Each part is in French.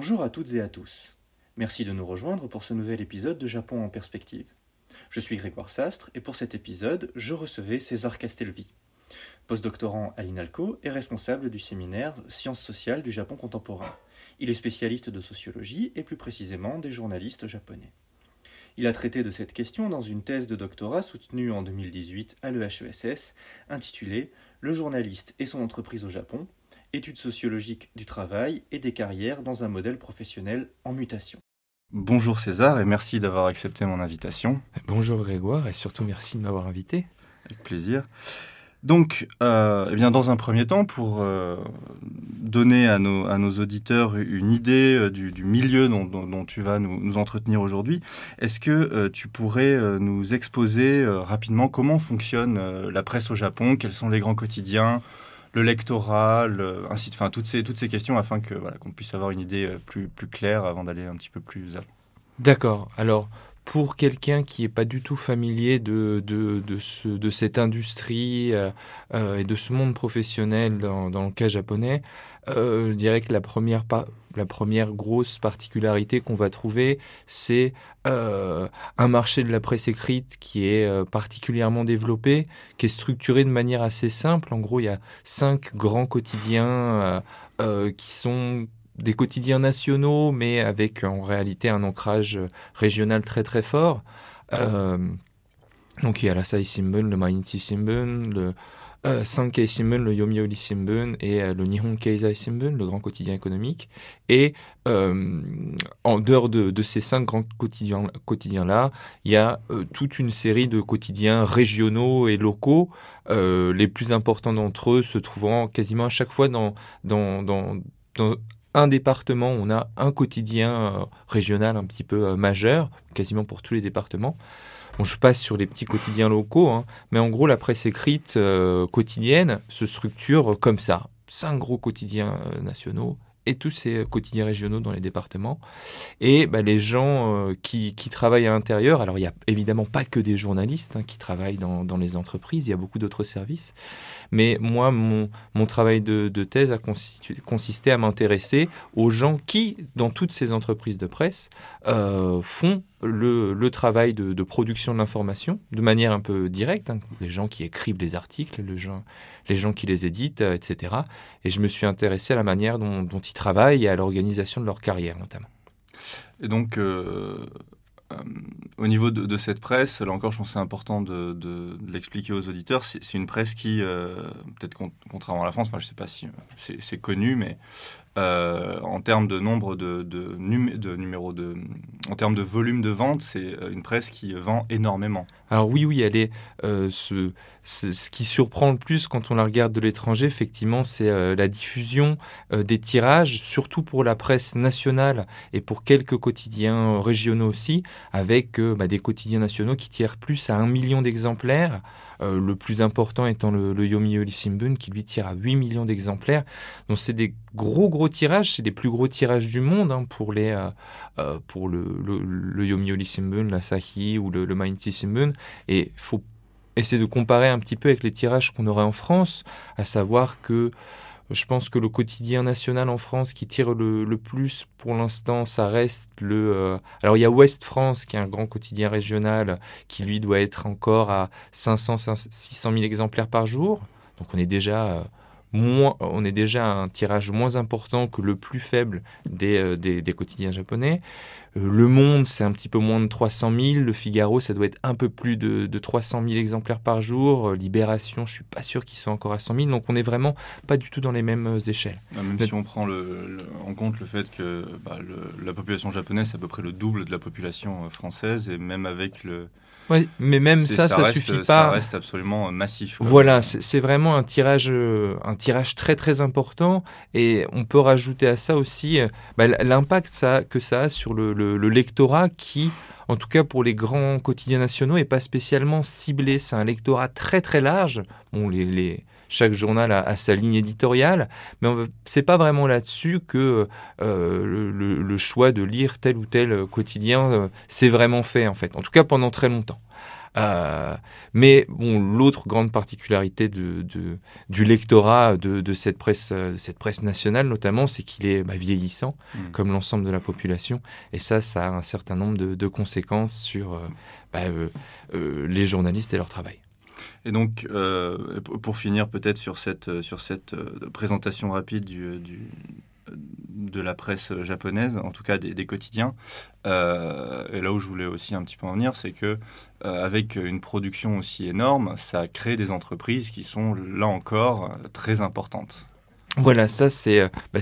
Bonjour à toutes et à tous. Merci de nous rejoindre pour ce nouvel épisode de Japon en perspective. Je suis Grégoire Sastre et pour cet épisode, je recevais César Castelvi, postdoctorant à l'INALCO et responsable du séminaire Sciences sociales du Japon contemporain. Il est spécialiste de sociologie et plus précisément des journalistes japonais. Il a traité de cette question dans une thèse de doctorat soutenue en 2018 à l'EHESS intitulée Le journaliste et son entreprise au Japon, études sociologiques du travail et des carrières dans un modèle professionnel en mutation. Bonjour César et merci d'avoir accepté mon invitation. Bonjour Grégoire et surtout merci de m'avoir invité. Avec plaisir. Donc, euh, eh bien, dans un premier temps, pour euh, donner à nos, à nos, auditeurs une idée euh, du, du milieu dont, dont, dont, tu vas nous, nous entretenir aujourd'hui, est-ce que euh, tu pourrais euh, nous exposer rapidement comment fonctionne la presse au Japon, quels sont les grands quotidiens, le lectorat, le, ainsi de toutes ces, toutes ces questions afin que voilà, qu'on puisse avoir une idée plus, plus claire avant d'aller un petit peu plus avant. D'accord. Alors, pour quelqu'un qui n'est pas du tout familier de, de, de, ce, de cette industrie euh, euh, et de ce monde professionnel dans, dans le cas japonais, euh, je dirais que la première, la première grosse particularité qu'on va trouver, c'est euh, un marché de la presse écrite qui est euh, particulièrement développé, qui est structuré de manière assez simple. En gros, il y a cinq grands quotidiens qui sont des quotidiens nationaux, mais avec en réalité un ancrage régional très très fort. Euh, donc il y a l'Asahi Shimbun, le Mainichi Shimbun, le euh, Sankei Shimbun, le Yomiuri Shimbun et euh, le Nihon Keizai Shimbun, le grand quotidien économique. Et euh, en dehors de, de, ces cinq grands quotidiens, quotidiens là, il y a euh, toute une série de quotidiens régionaux et locaux. Euh, les plus importants d'entre eux se trouvant quasiment à chaque fois dans, dans, dans, dans un département, on a un quotidien régional un petit peu majeur, quasiment pour tous les départements. Je passe sur les petits quotidiens locaux, hein, mais en gros, la presse écrite euh, quotidienne se structure comme ça. Cinq gros quotidiens euh, nationaux et tous ces quotidiens régionaux dans les départements. Et bah, les gens euh, qui, travaillent à l'intérieur, alors il n'y a évidemment pas que des journalistes hein, qui travaillent dans, les entreprises, il y a beaucoup d'autres services. Mais moi, mon, travail de, thèse a consisté à m'intéresser aux gens qui, dans toutes ces entreprises de presse, font le, le, travail de, production de l'information de manière un peu directe, hein, les gens qui écrivent les articles, les gens, les gens qui les éditent, euh, etc. Et je me suis intéressé à la manière dont, ils travaillent et à l'organisation de leur carrière notamment. Et donc, euh, euh, au niveau de, cette presse, là encore, je pense que c'est important de, l'expliquer aux auditeurs. C'est une presse qui, peut-être contrairement à la France, enfin, je ne sais pas si c'est connu, mais euh, en termes de nombre de, de, de numéros de, en termes de volume de vente, c'est une presse qui vend énormément. Alors oui, oui, elle est euh, ce, ce qui surprend le plus quand on la regarde de l'étranger, effectivement, c'est euh, la diffusion euh, des tirages, surtout pour la presse nationale et pour quelques quotidiens régionaux aussi, avec euh, bah, des quotidiens nationaux qui tirent plus à un million d'exemplaires. Euh, le plus important étant le, le Yomiuri Shimbun qui lui tire à 8 millions d'exemplaires. Donc c'est des gros gros tirages, c'est les plus gros tirages du monde hein, pour les euh, pour le, le, le Yomiuri Shimbun, l'Asahi ou le, le Mainichi Shimbun et faut essayer de comparer un petit peu avec les tirages qu'on aurait en France, à savoir que je pense que le quotidien national en France qui tire le, le plus pour l'instant, ça reste le. Euh... Alors il y a Ouest France qui est un grand quotidien régional qui lui doit être encore à 500 600 000 exemplaires par jour. Donc on est déjà euh, moins, on est déjà à un tirage moins important que le plus faible des, euh, des, des quotidiens japonais. Euh, le Monde, c'est un petit peu moins de 300 000. Le Figaro, ça doit être un peu plus de, de 300 000 exemplaires par jour. Euh, Libération, je suis pas sûr qu'ils soient encore à 100 000. Donc on est vraiment pas du tout dans les mêmes échelles. Ah, même si on prend le, le, en compte le fait que bah, le, la population japonaise, c'est à peu près le double de la population française, et même avec le Ouais, mais même ça, ça, ça reste, suffit pas. Ça reste absolument massif. Voilà, c'est vraiment un tirage, un tirage très très important, et on peut rajouter à ça aussi bah, l'impact ça, que ça a sur le, le, le, lectorat qui, en tout cas pour les grands quotidiens nationaux, est pas spécialement ciblé. C'est un lectorat très très large. Bon, les, les chaque journal a, a, sa ligne éditoriale, mais c'est pas vraiment là-dessus que euh, le, le, choix de lire tel ou tel quotidien euh, s'est vraiment fait en fait. En tout cas pendant très longtemps. Euh, mais bon, l'autre grande particularité de, du lectorat de, cette, presse, cette presse nationale, notamment, c'est qu'il est bah, vieillissant, mmh. comme l'ensemble de la population. Et ça, ça a un certain nombre de, conséquences sur euh, bah, euh, les journalistes et leur travail. Et donc, pour finir peut-être sur cette, sur cette présentation rapide du, de la presse japonaise, en tout cas des, quotidiens. Euh, et là où je voulais aussi un petit peu en venir, c'est que euh, avec une production aussi énorme, ça crée des entreprises qui sont là encore très importantes. Voilà, ça c'est bah,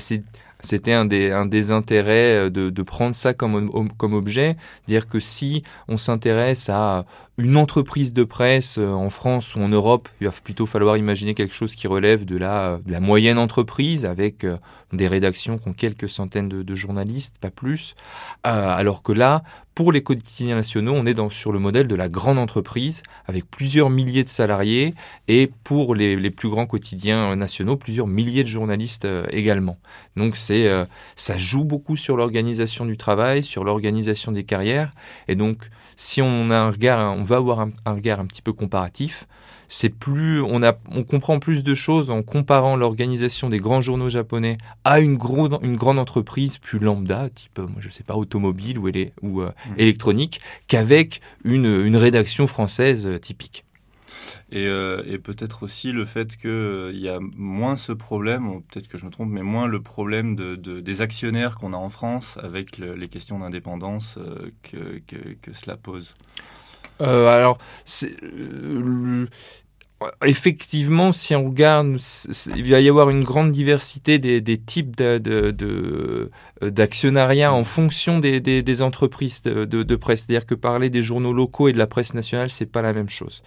c'était un des, un des intérêts de, de prendre ça comme, comme objet, dire que si on s'intéresse à une entreprise de presse euh, en France ou en Europe, il va plutôt falloir imaginer quelque chose qui relève de la, de la moyenne entreprise avec euh, des rédactions qui ont quelques centaines de, journalistes, pas plus. Euh, alors que là, pour les quotidiens nationaux, on est dans, sur le modèle de la grande entreprise avec plusieurs milliers de salariés et pour les, les plus grands quotidiens nationaux, plusieurs milliers de journalistes également. Donc c'est, ça joue beaucoup sur l'organisation du travail, sur l'organisation des carrières. Et donc, si on a un regard, va avoir un, regard un petit peu comparatif. C'est plus, on, a, on comprend plus de choses en comparant l'organisation des grands journaux japonais à une, une grande entreprise plus lambda, type, moi, je sais pas, automobile ou, ou euh, mmh. électronique, qu'avec une, une rédaction française euh, typique. Euh, et, peut-être aussi le fait qu'il y a moins ce problème, peut-être que je me trompe, mais moins le problème de, des actionnaires qu'on a en France avec les questions d'indépendance que, que, cela pose. Euh, alors, euh, effectivement, si on regarde, il va y avoir une grande diversité des, types d'actionnariat en fonction des, entreprises de, presse. C'est-à-dire que parler des journaux locaux et de la presse nationale, c'est pas la même chose.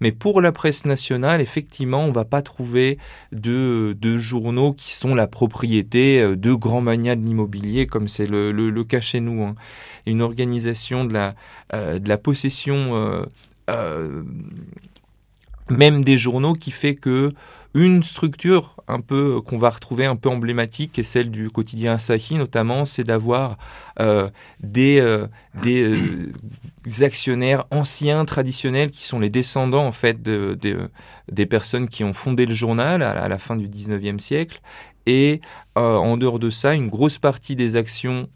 Mais pour la presse nationale, effectivement, on va pas trouver de, journaux qui sont la propriété euh, de grands manias de l'immobilier, comme c'est le, cas chez nous. Hein une organisation de la, euh, possession euh, euh, même des journaux qui fait que une structure un peu qu'on va retrouver un peu emblématique et celle du quotidien Asahi notamment, c'est d'avoir des, des actionnaires anciens traditionnels qui sont les descendants en fait de, des personnes qui ont fondé le journal à, la fin du 19e siècle. Et en dehors de ça une grosse partie des actions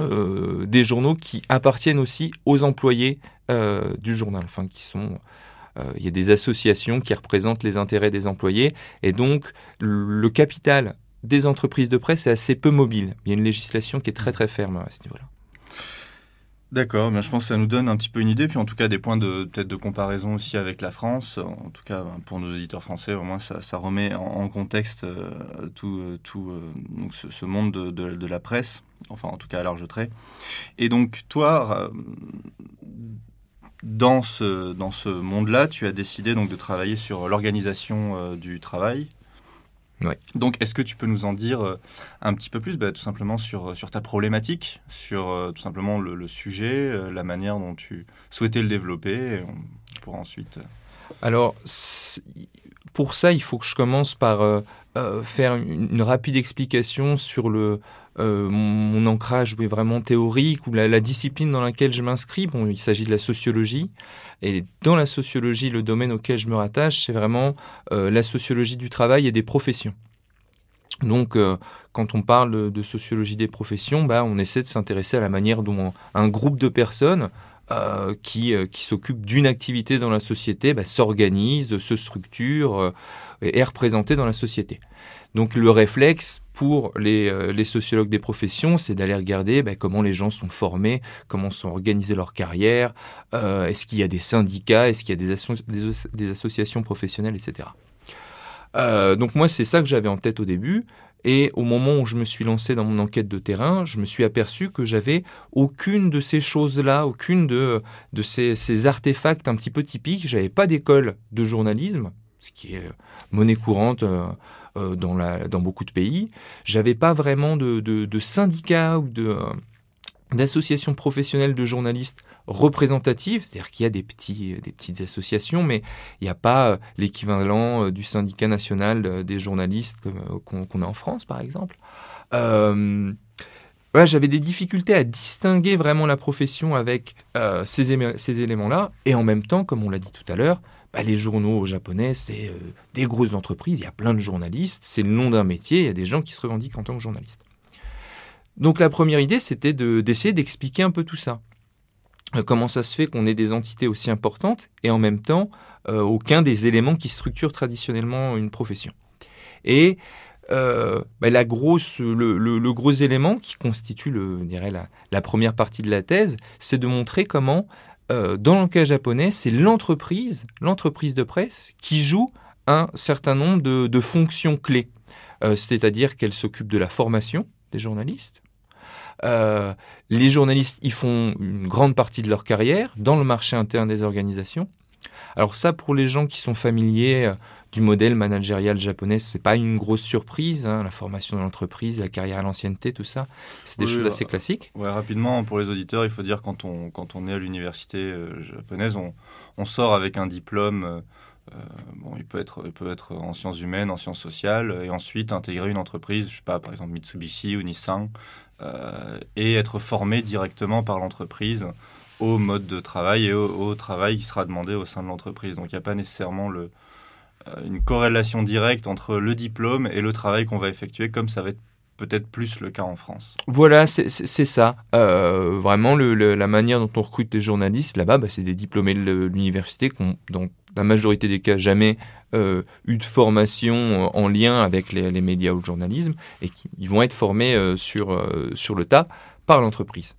euh, des journaux qui appartiennent aussi aux employés euh, du journal, enfin qui sont euh, il y a des associations qui représentent les intérêts des employés et donc le capital des entreprises de presse est assez peu mobile. Il y a une législation qui est très très ferme à ce niveau-là. D'accord, je pense que ça nous donne un petit peu une idée, puis en tout cas des points de peut-être de comparaison aussi avec la France. En tout cas, ben, pour nos auditeurs français, au moins ça, remet en, contexte euh, tout, euh, tout euh, ce, monde de, la presse, enfin en tout cas à large trait. Et donc toi, dans ce, dans ce monde-là, tu as décidé donc de travailler sur l'organisation du travail donc, est-ce que tu peux nous en dire euh, un petit peu plus, bah, tout simplement sur, euh, sur ta problématique, sur euh, tout simplement le, sujet, la manière dont tu souhaitais le développer, pour ensuite. Alors, pour ça, il faut que je commence par faire une, rapide explication sur le, mon, ancrage vraiment théorique ou la, discipline dans laquelle je m'inscris. Bon, il s'agit de la sociologie. Et dans la sociologie, le domaine auquel je me rattache, c'est vraiment euh, la sociologie du travail et des professions. Donc, euh, quand on parle de, sociologie des professions, bah, on essaie de s'intéresser à la manière dont un groupe de personnes euh, qui, qui s'occupent d'une activité dans la société bah, s'organise, se structure et est représenté dans la société. Donc le réflexe pour euh, les, sociologues des professions, c'est d'aller regarder ben, comment les gens sont formés, comment sont organisées leurs carrières, euh, est-ce qu'il y a des syndicats, est-ce qu'il y a des, associations professionnelles, etc. Euh, donc moi, c'est ça que j'avais en tête au début. Et au moment où je me suis lancé dans mon enquête de terrain, je me suis aperçu que j'avais aucune de ces choses-là, aucune de, de ces, artefacts un petit peu typiques. J'avais pas d'école de journalisme, ce qui est monnaie courante euh, dans, la, beaucoup de pays. J'avais pas vraiment de, de, syndicats ou de d'associations professionnelles de journalistes représentatives, c'est-à-dire qu'il y a des, des petites associations, mais il n'y a pas euh, l'équivalent euh, du syndicat national des journalistes qu'on a en France, par exemple. voilà, j'avais des difficultés à distinguer vraiment la profession avec euh, ces, éléments-là. Et en même temps, comme on l'a dit tout à l'heure, bah, les journaux japonais, c'est euh, des grosses entreprises, il y a plein de journalistes, c'est le nom d'un métier, il y a des gens qui se revendiquent en tant que journalistes. Donc la première idée, c'était d'essayer d'expliquer un peu tout ça. Euh, comment ça se fait qu'on ait des entités aussi importantes et en même temps aucun des éléments qui structurent traditionnellement une profession. Et euh, bah, le, gros élément qui constitue la, première partie de la thèse, c'est de montrer comment, euh, dans le cas japonais, c'est l'entreprise, l'entreprise de presse, qui joue un certain nombre de, fonctions clés. Euh, c'est-à-dire qu'elle s'occupe de la formation des journalistes. Les journalistes y font une grande partie de leur carrière dans le marché interne des organisations. Alors ça, pour les gens qui sont familiers du modèle managérial japonais. C'est pas une grosse surprise, hein, la formation de l'entreprise, la carrière à l'ancienneté, tout ça. C'est des choses assez classiques. Ouais, rapidement, pour les auditeurs, il faut dire quand on, quand on est à l'université euh, japonaise, on, on, sort avec un diplôme. Euh, euh, bon, il peut être, il peut être en sciences humaines, en sciences sociales, et ensuite intégrer une entreprise, je sais pas, par exemple Mitsubishi ou Nissan, et être formé directement par l'entreprise au mode de travail et au, travail qui sera demandé au sein de l'entreprise. Donc il n'y a pas nécessairement le, euh, une corrélation directe entre le diplôme et le travail qu'on va effectuer, comme ça va être peut-être plus le cas en France. Voilà, c'est ça. Euh, vraiment, la manière dont on recrute des journalistes, là-bas, bah, c'est des diplômés de l'université la majorité des cas, jamais euh, eu de formation en lien avec les, médias ou le journalisme, et qui ils vont être formés sur, sur le tas par l'entreprise.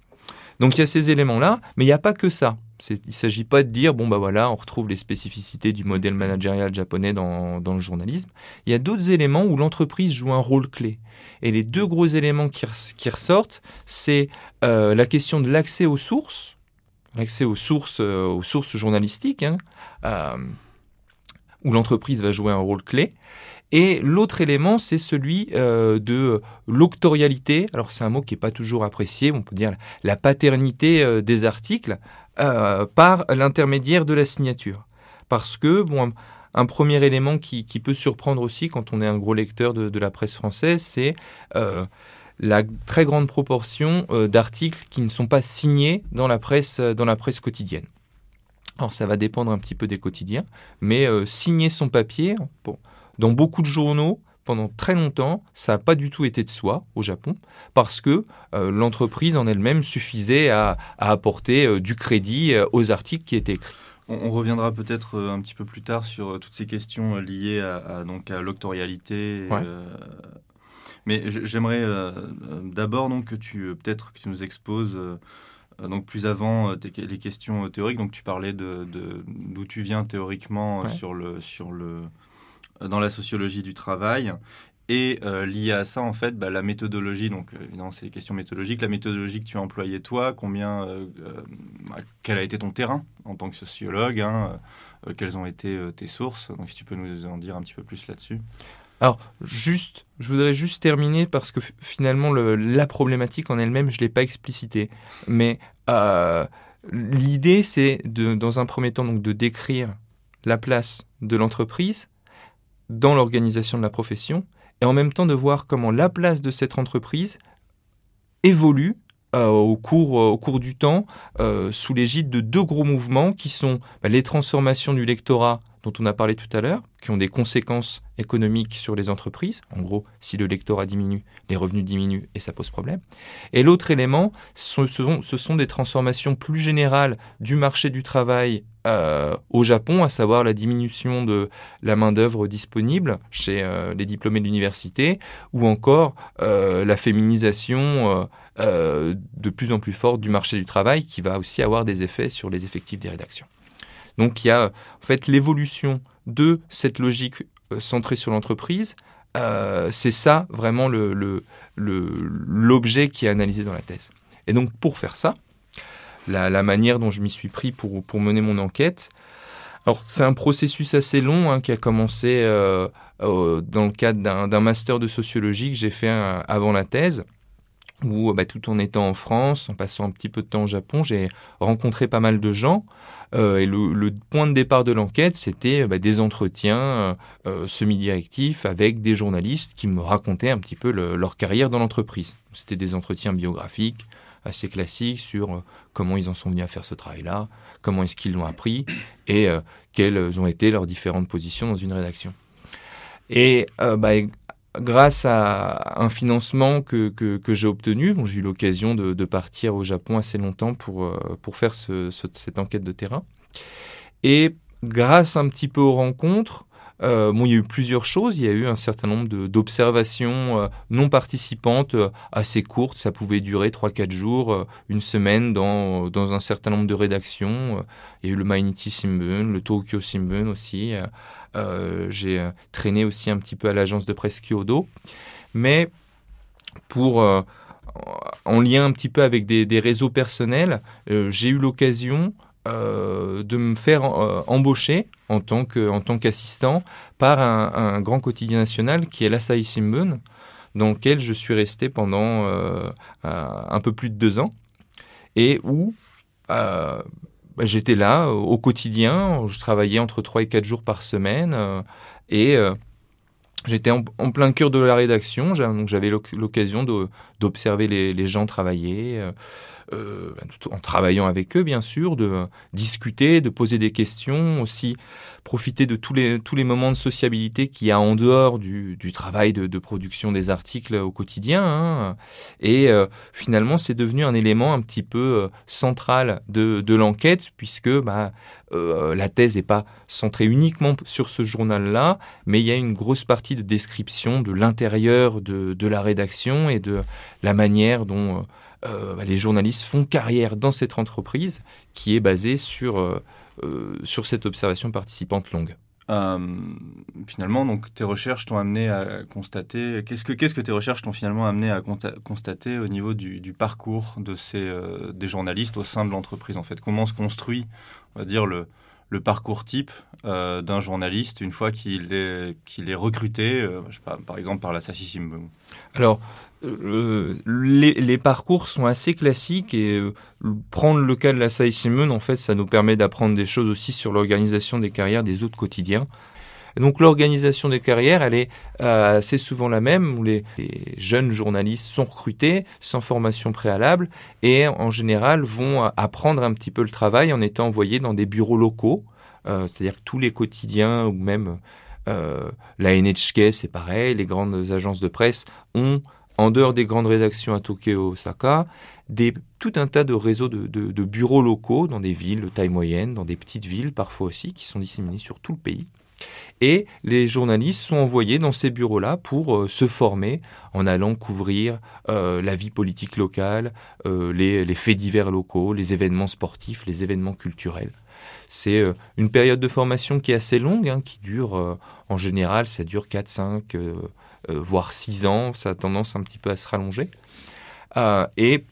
Donc il y a ces éléments-là, mais il n'y a pas que ça. Il ne s'agit pas de dire, bon, bah voilà, on retrouve les spécificités du modèle managérial japonais dans, le journalisme. Il y a d'autres éléments où l'entreprise joue un rôle clé. Et les deux gros éléments qui, ressortent, c'est euh, la question de l'accès aux sources, l'accès aux sources, euh, aux sources journalistiques, hein, euh, où l'entreprise va jouer un rôle clé. Et l'autre élément, c'est celui de l'octorialité. Alors c'est un mot qui n'est pas toujours apprécié, on peut dire la paternité des articles. Euh, par l'intermédiaire de la signature. Parce que, bon, un, premier élément qui, peut surprendre aussi quand on est un gros lecteur de, la presse française, c'est euh, la très grande proportion euh, d'articles qui ne sont pas signés dans la presse, dans la presse quotidienne. Alors ça va dépendre un petit peu des quotidiens, mais signer son papier, bon, dans beaucoup de journaux, pendant très longtemps, ça n'a pas du tout été de soi au Japon, parce que euh, l'entreprise en elle-même suffisait à, apporter euh, du crédit euh, aux articles qui étaient écrits. On, reviendra peut-être un petit peu plus tard sur toutes ces questions liées à, donc à l'octorialité. Mais j'aimerais d'abord donc que tu peut-être que tu nous exposes donc plus avant les questions théoriques. Donc tu parlais de d'où tu viens théoriquement sur le sur le dans la sociologie du travail. Et euh, lié à ça, en fait, bah, la méthodologie, donc euh, évidemment, c'est des questions méthodologiques, la méthodologie que tu as employée toi, combien, euh, bah, quel a été ton terrain en tant que sociologue, hein, quelles ont été tes sources, donc si tu peux nous en dire un petit peu plus là-dessus. Alors, juste, je voudrais juste terminer parce que finalement, le, la problématique en elle-même, je ne l'ai pas explicité. Mais l'idée, c'est dans un premier temps, donc, de décrire la place de l'entreprise dans l'organisation de la profession et en même temps de voir comment la place de cette entreprise évolue euh, au, cours, euh, au cours du temps euh, sous l'égide de deux gros mouvements qui sont bah, les transformations du lectorat dont on a parlé tout à l'heure, qui ont des conséquences économiques sur les entreprises. En gros, si le lectorat diminue, les revenus diminuent et ça pose problème. Et l'autre élément, ce sont, ce sont, des transformations plus générales du marché du travail au Japon, à savoir la diminution de la main-d'œuvre disponible chez les diplômés de l'université, ou encore la féminisation de plus en plus forte du marché du travail, qui va aussi avoir des effets sur les effectifs des rédactions. Donc il y a en fait l'évolution de cette logique euh, centrée sur l'entreprise. Euh, c'est ça vraiment l'objet qui est analysé dans la thèse. Et donc pour faire ça, la, manière dont je m'y suis pris pour, mener mon enquête, alors c'est un processus assez long hein, qui a commencé euh, dans le cadre d'un master de sociologie que j'ai fait avant la thèse, où bah, tout en étant en France, en passant un petit peu de temps au Japon, j'ai rencontré pas mal de gens. Euh, et le, point de départ de l'enquête, c'était bah, des entretiens euh, euh, semi-directifs avec des journalistes qui me racontaient un petit peu leur carrière dans l'entreprise. C'était des entretiens biographiques assez classiques sur comment ils en sont venus à faire ce travail-là, comment est-ce qu'ils l'ont appris et quelles ont été leurs différentes positions dans une rédaction. Et bah, grâce à un financement que, que, j'ai obtenu, bon, j'ai eu l'occasion de, partir au Japon assez longtemps pour, euh, pour faire ce, cette enquête de terrain. Et grâce un petit peu aux rencontres, euh, bon, il y a eu plusieurs choses. Il y a eu un certain nombre d'observations euh, non participantes assez courtes. Ça pouvait durer 3-4 jours, une semaine dans, dans, un certain nombre de rédactions. il y a eu le Mainichi Shimbun, le Tokyo Shimbun aussi. Euh, j'ai euh, traîné aussi un petit peu à l'agence de presse Kyodo. Mais pour, euh, en lien un petit peu avec des, réseaux personnels, j'ai eu l'occasion de me faire embaucher en tant qu'assistant par un, grand quotidien national qui est l'Asahi Shimbun, dans lequel je suis resté pendant un peu plus de deux ans et où bah, j'étais là euh, au quotidien, je travaillais entre 3 et 4 jours par semaine euh, et euh, j'étais en, plein cœur de la rédaction, donc j'avais l'occasion d'observer les, gens travailler. En travaillant avec eux, bien sûr, de discuter, de poser des questions, aussi profiter de tous les, tous les moments de sociabilité qu'il y a en dehors du, du travail de, production des articles au quotidien. Hein. Et euh, finalement, c'est devenu un élément un petit peu euh, central de, de l'enquête, puisque bah, la thèse n'est pas centrée uniquement sur ce journal-là, mais il y a une grosse partie de description de l'intérieur de, de, la rédaction et de la manière dont euh, bah, les journalistes font carrière dans cette entreprise qui est basée sur, euh, euh, sur cette observation participante longue. finalement, donc tes recherches t'ont amené à constater. Qu'est-ce que qu'est-ce que tes recherches t'ont finalement amené à constater au niveau du, du parcours de ces des journalistes au sein de l'entreprise en fait? Comment se construit, on va dire le le parcours type d'un journaliste une fois qu'il est qu'il est recruté, je sais pas, par exemple par la Sachi Alors euh, les, parcours sont assez classiques et euh, prendre le cas de la Simon, en fait, ça nous permet d'apprendre des choses aussi sur l'organisation des carrières des autres quotidiens. donc l'organisation des carrières, elle est euh, assez souvent la même, où les, jeunes journalistes sont recrutés sans formation préalable et en général vont apprendre un petit peu le travail en étant envoyés dans des bureaux locaux, c'est-à-dire que tous les quotidiens ou même la NHK, c'est pareil, les grandes agences de presse ont en dehors des grandes rédactions à Tokyo, Osaka, tout un tas de réseaux de, bureaux locaux dans des villes de taille moyenne, dans des petites villes parfois aussi, qui sont disséminés sur tout le pays. Et les journalistes sont envoyés dans ces bureaux-là pour euh, se former en allant couvrir euh, la vie politique locale, euh, les, faits divers locaux, les événements sportifs, les événements culturels. C'est une période de formation qui est assez longue, hein, qui dure en général, ça dure 4, 5, euh, voire 6 ans, ça a tendance un petit peu à se rallonger. Euh, et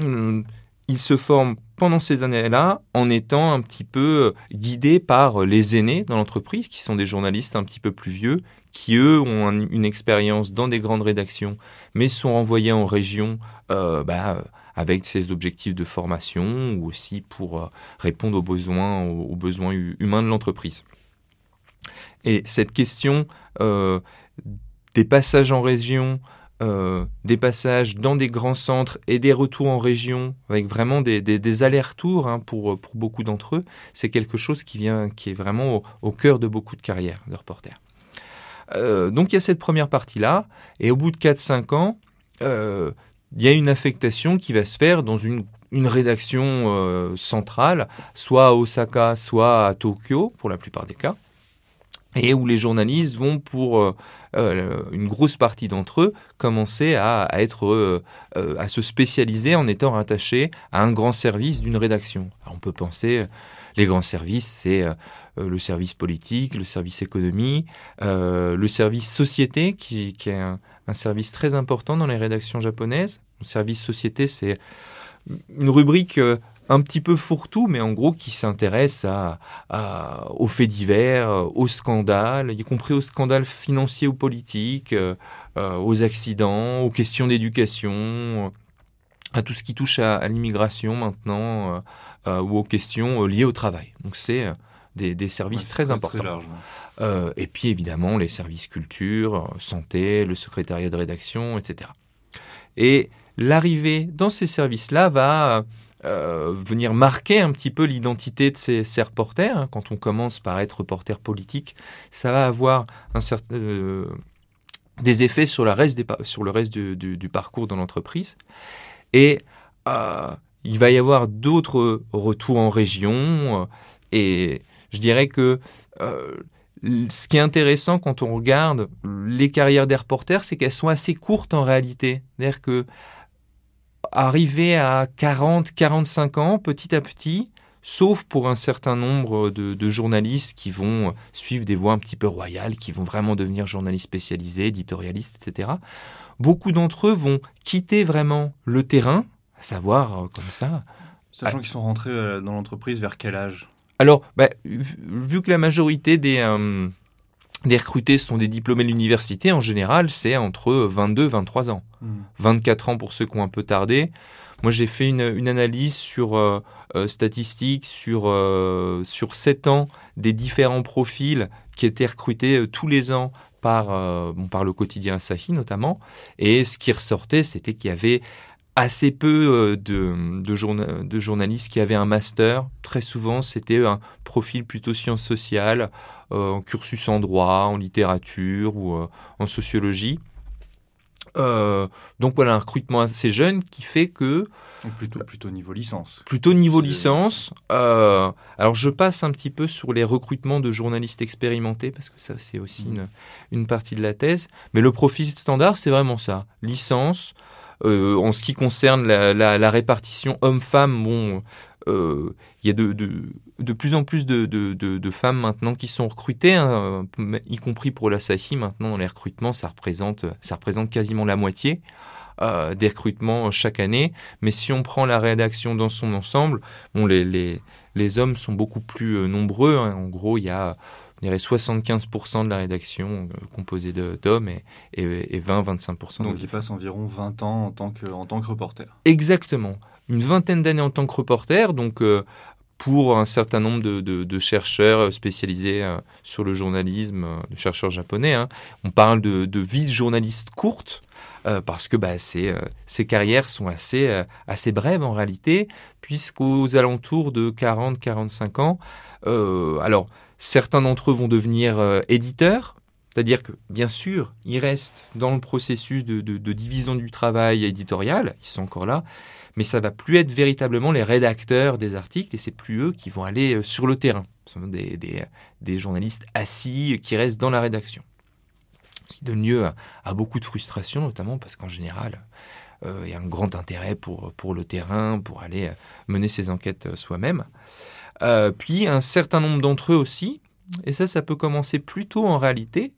hum, il se forme pendant ces années-là en étant un petit peu guidé par les aînés dans l'entreprise, qui sont des journalistes un petit peu plus vieux, qui eux ont une expérience dans des grandes rédactions, mais sont envoyés en région euh, bah, avec ces objectifs de formation ou aussi pour répondre aux besoins, aux, besoins humains de l'entreprise. Et cette question des passages en région, euh, des passages dans des grands centres et des retours en région, avec vraiment des, allers-retours hein, pour, beaucoup d'entre eux, c'est quelque chose qui, vient, qui est vraiment au, cœur de beaucoup de carrières de reporters. Euh, donc il y a cette première partie-là, et au bout de 4-5 ans, euh, il y a une affectation qui va se faire dans une, une rédaction centrale, soit à Osaka, soit à Tokyo, pour la plupart des cas et où les journalistes vont pour euh, euh, une grosse partie d'entre eux commencer à, être euh, à se spécialiser en étant rattachés à un grand service d'une rédaction. on peut penser les grands services, c'est le service politique, le service économie, le service société qui, est un, un, service très important dans les rédactions japonaises. Le service société, c'est une rubrique un petit peu fourre-tout, mais en gros qui s'intéresse à, aux faits divers, aux scandales, y compris aux scandales financiers ou politiques, aux accidents, aux questions d'éducation, à tout ce qui touche à, l'immigration maintenant, ou aux questions liées au travail. Donc c'est des, services très importants. et puis évidemment les services culture, santé, le secrétariat de rédaction, etc. Et l'arrivée dans ces services-là va euh, venir marquer un petit peu l'identité de ces, reporters. Hein. Quand on commence par être reporter politique, ça va avoir un certain, euh, des effets sur, la reste sur le reste du, parcours dans l'entreprise. Et euh, il va y avoir d'autres retours en région. et je dirais que ce qui est intéressant quand on regarde les carrières des reporters, c'est qu'elles sont assez courtes en réalité. C'est-à-dire que arriver à 40, 45 ans, petit à petit, sauf pour un certain nombre de, journalistes qui vont suivre des voies un petit peu royales, qui vont vraiment devenir journalistes spécialisés, éditorialistes, etc. Beaucoup d'entre eux vont quitter vraiment le terrain, à savoir euh, comme ça. Sachant qu'ils sont rentrés euh, dans l'entreprise vers quel âge? Alors, bah, vu que la majorité des... Euh, les recrutés sont des diplômés de l'université, en général, c'est entre 22 et 23 ans. 24 hmm. ans pour ceux qui ont un peu tardé. Moi, j'ai fait une, analyse sur euh, euh, statistiques sur, euh, sur 7 ans des différents profils qui étaient recrutés tous les ans par, bon, par le quotidien Asahi notamment. Et ce qui ressortait, c'était qu'il y avait assez peu de, de, de, journalistes qui avaient un master. Très souvent, c'était un profil plutôt sciences sociales, euh, en cursus en droit, en littérature ou euh, en sociologie. Euh, donc voilà un recrutement assez jeune qui fait que plutôt plutôt niveau licence. Plutôt niveau licence. alors je passe un petit peu sur les recrutements de journalistes expérimentés parce que ça c'est aussi mmh. une, une, partie de la thèse. Mais le profil standard c'est vraiment ça licence. En ce qui concerne la, répartition homme-femme, bon, il y a de, plus en plus de, femmes maintenant qui sont recrutées, hein, y compris pour la SAHI. Maintenant, les recrutements, ça représente, ça représente quasiment la moitié euh, des recrutements chaque année. Mais si on prend la rédaction dans son ensemble, bon, les, les, hommes sont beaucoup plus euh, nombreux. Hein. En gros, il y a 75% de la rédaction euh, composée d'hommes et, et, 20-25% Donc, ils passent environ 20 ans en tant que, en tant que reporter. Exactement une vingtaine d'années en tant que reporter, donc pour un certain nombre de, chercheurs spécialisés euh, sur le journalisme, euh, de chercheurs japonais. Hein. On parle de, vie de journaliste courte. Euh, parce que bah, ces, carrières sont assez, assez brèves en réalité, puisqu'aux alentours de 40-45 ans, alors certains d'entre eux vont devenir éditeurs, c'est-à-dire que bien sûr, ils restent dans le processus de, division du travail éditorial, ils sont encore là, mais ça va plus être véritablement les rédacteurs des articles et c'est plus eux qui vont aller euh, sur le terrain. Ce sont des, journalistes assis qui restent dans la rédaction. Ce qui donne lieu à, beaucoup de frustration, notamment parce qu'en général, euh, il y a un grand intérêt pour, le terrain, pour aller euh, mener ses enquêtes soi-même. Puis un certain nombre d'entre eux aussi, et ça, ça peut commencer plus tôt en réalité,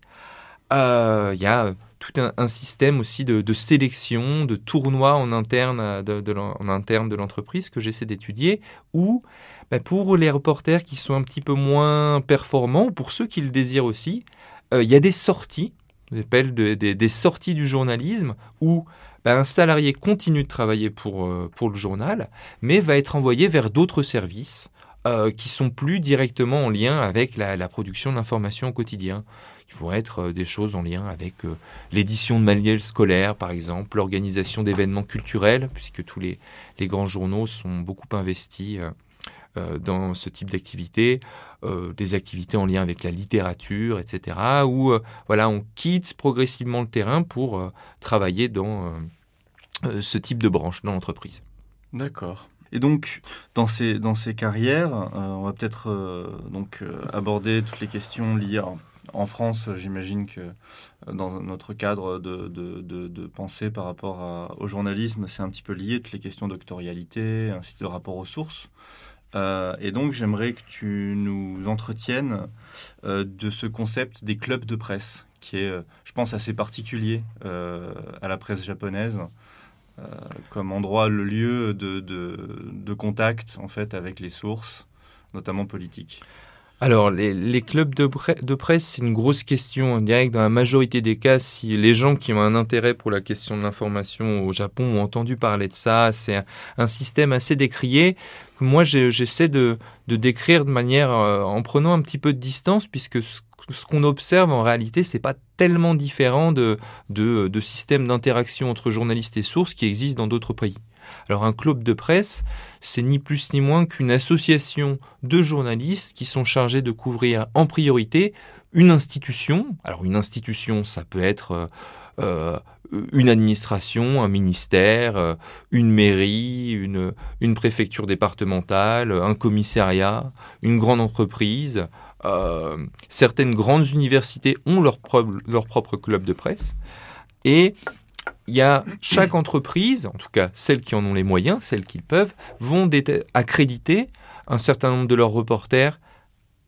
il y a tout un, système aussi de, sélection, de tournois en interne euh, de, de l'entreprise que j'essaie d'étudier, où bah, pour les reporters qui sont un petit peu moins performants, ou pour ceux qui le désirent aussi, euh, il y a des sorties, on appelle des sorties du journalisme, où bah, un salarié continue de travailler pour, euh, pour le journal, mais va être envoyé vers d'autres services qui sont plus directement en lien avec la, la production d'informations au quotidien qui vont être euh, des choses en lien avec euh, l'édition de manuels scolaires, par exemple, l'organisation d'événements culturels, puisque tous les, grands journaux sont beaucoup investis euh, dans ce type d'activités, des activités en lien avec la littérature, etc., où voilà, on quitte progressivement le terrain pour travailler dans ce type de branche dans l'entreprise. D'accord. Et donc, dans ces, dans ces carrières, on va peut-être donc aborder toutes les questions liées en France, j'imagine que euh, dans notre cadre de, de, pensée par rapport au journalisme, c'est un petit peu lié, toutes les questions doctorialité, ainsi de rapport aux sources. Euh, et donc, j'aimerais que tu nous entretiennes euh, de ce concept des clubs de presse, qui est, je pense, assez particulier à la presse japonaise. Comme endroit, le lieu de, de, contact en fait avec les sources, notamment politiques alors, les, clubs de, de presse, c'est une grosse question. On dirait que dans la majorité des cas, si les gens qui ont un intérêt pour la question de l'information au Japon ont entendu parler de ça, c'est un, système assez décrié. Moi, j'essaie de, décrire de manière euh, en prenant un petit peu de distance, puisque ce, qu'on observe en réalité, c'est pas tellement différent de, de, systèmes d'interaction entre journalistes et sources qui existent dans d'autres pays. Alors un club de presse, c'est ni plus ni moins qu'une association de journalistes qui sont chargés de couvrir en priorité une institution. Alors une institution, ça peut être euh, une administration, un ministère, euh, une mairie, une, une, préfecture départementale, un commissariat, une grande entreprise. Certaines grandes universités ont leur, propre club de presse. Et il y a chaque entreprise, en tout cas celles qui en ont les moyens, celles qui peuvent, vont accréditer un certain nombre de leurs reporters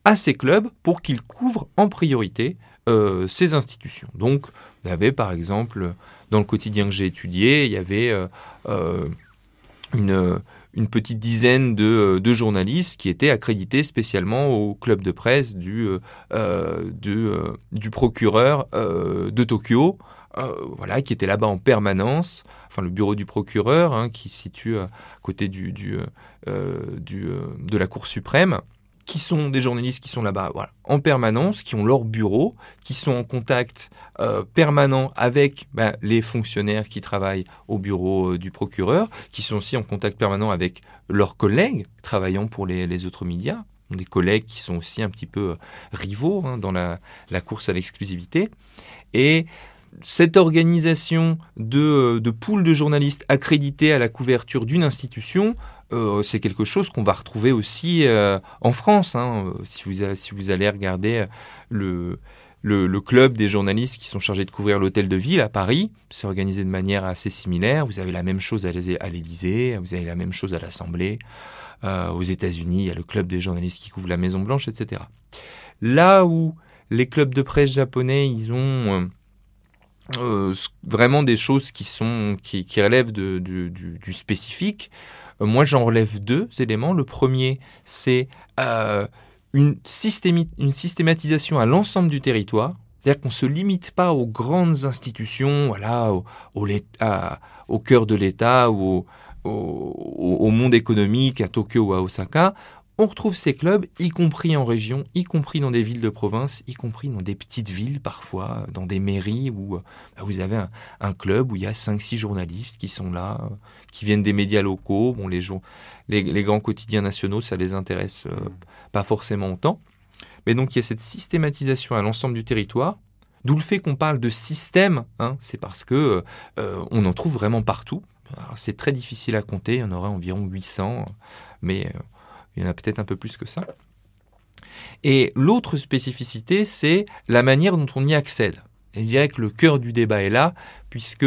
à ces clubs pour qu'ils couvrent en priorité euh, ces institutions. Donc, vous avez par exemple, dans le quotidien que j'ai étudié, il y avait euh, euh, une, une, petite dizaine de, de, journalistes qui étaient accrédités spécialement au club de presse du, du, du procureur de Tokyo euh, voilà, qui était là-bas en permanence, enfin le bureau du procureur, hein, qui se situe à côté euh, euh, de la Cour suprême, qui sont des journalistes qui sont là-bas voilà, en permanence, qui ont leur bureau, qui sont en contact permanent avec ben, les fonctionnaires qui travaillent au bureau du procureur, qui sont aussi en contact permanent avec leurs collègues travaillant pour les, autres médias, des collègues qui sont aussi un petit peu rivaux hein, dans la, course à l'exclusivité. Et cette organisation euh, de poules de journalistes accrédités à la couverture d'une institution, euh, c'est quelque chose qu'on va retrouver aussi euh, en France. Hein. Si, vous, si vous allez regarder le, le, club des journalistes qui sont chargés de couvrir l'hôtel de ville à Paris, c'est organisé de manière assez similaire. Vous avez la même chose à l'Élysée, vous avez la même chose à l'Assemblée. aux États-Unis, il y a le club des journalistes qui couvre la Maison Blanche, etc. Là où les clubs de presse japonais, ils ont euh, vraiment des choses qui sont qui, relèvent du, spécifique. Euh, moi, j'en relève deux éléments. Le premier, c'est euh, une, une systématisation à l'ensemble du territoire. C'est-à-dire qu'on ne se limite pas aux grandes institutions, voilà, au, au, cœur de l'État ou au, au, monde économique à Tokyo ou à Osaka on retrouve ces clubs, y compris en région, y compris dans des villes de province, y compris dans des petites villes parfois, dans des mairies où euh, bah, vous avez un, club où il y a 5-6 journalistes qui sont là, euh, qui viennent des médias locaux. Bon, les, grands quotidiens nationaux, ça les intéresse euh, pas forcément autant. Mais donc il y a cette systématisation à l'ensemble du territoire. D'où le fait qu'on parle de système, hein. c'est parce que on en trouve vraiment partout. C'est très difficile à compter, il y en aurait environ 800, mais il y en a peut-être un peu plus que ça. Et l'autre spécificité, c'est la manière dont on y accède. Et je dirais que le cœur du débat est là, puisque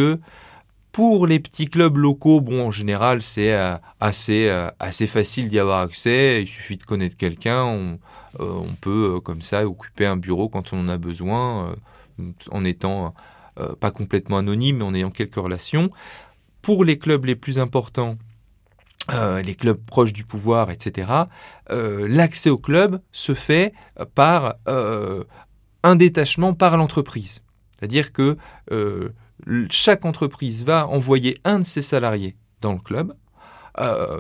pour les petits clubs locaux, bon, en général, c'est euh, assez, euh, assez facile d'y avoir accès. Il suffit de connaître quelqu'un. On, euh, peut, comme ça, occuper un bureau quand on en a besoin, en étant pas complètement anonyme, mais en ayant quelques relations. Pour les clubs les plus importants, euh, les clubs proches du pouvoir, etc., euh, l'accès au club se fait par euh, un détachement par l'entreprise. C'est-à-dire que chaque entreprise va envoyer un de ses salariés dans le club.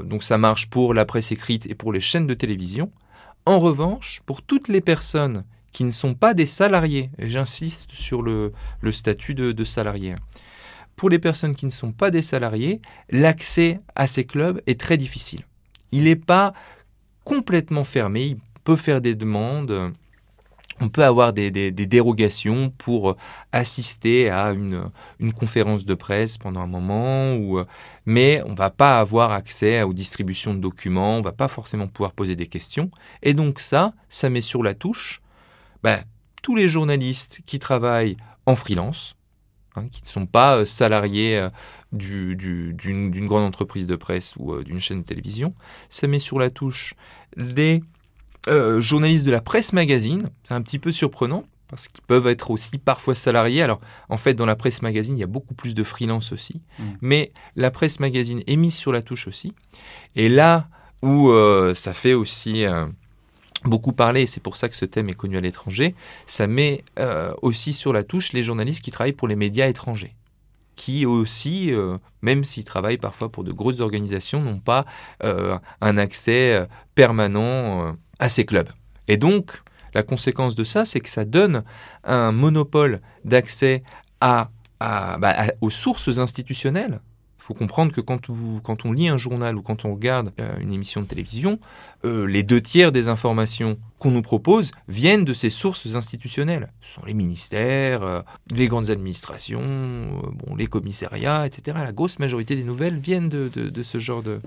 donc ça marche pour la presse écrite et pour les chaînes de télévision. En revanche, pour toutes les personnes qui ne sont pas des salariés, et j'insiste sur le, statut de, de salarié, pour les personnes qui ne sont pas des salariés, l'accès à ces clubs est très difficile. Il n'est pas complètement fermé, il peut faire des demandes, on peut avoir des, dérogations pour assister à une, conférence de presse pendant un moment, mais on ne va pas avoir accès aux distributions de documents, on ne va pas forcément pouvoir poser des questions. Et donc ça, ça met sur la touche ben, tous les journalistes qui travaillent en freelance, Hein, qui ne sont pas euh, salariés euh, d'une grande entreprise de presse ou euh, d'une chaîne de télévision. Ça met sur la touche les journalistes de la presse magazine. C'est un petit peu surprenant parce qu'ils peuvent être aussi parfois salariés. Alors, en fait, dans la presse magazine, il y a beaucoup plus de freelance aussi, Mm. mais la presse magazine est mise sur la touche aussi. Et là où euh, ça fait aussi euh, beaucoup parler, et c'est pour ça que ce thème est connu à l'étranger, ça met euh, aussi sur la touche les journalistes qui travaillent pour les médias étrangers qui aussi, euh, même s'ils travaillent parfois pour de grosses organisations, n'ont pas euh, un accès permanent à ces clubs. Et donc, la conséquence de ça, c'est que ça donne un monopole d'accès bah, aux sources institutionnelles. Il faut comprendre que quand, on lit un journal ou quand on regarde euh, une émission de télévision, euh, les deux tiers des informations qu'on nous propose viennent de ces sources institutionnelles. Ce sont les ministères, euh, les grandes administrations, bon, les commissariats, etc. La grosse majorité des nouvelles viennent de ce genre de-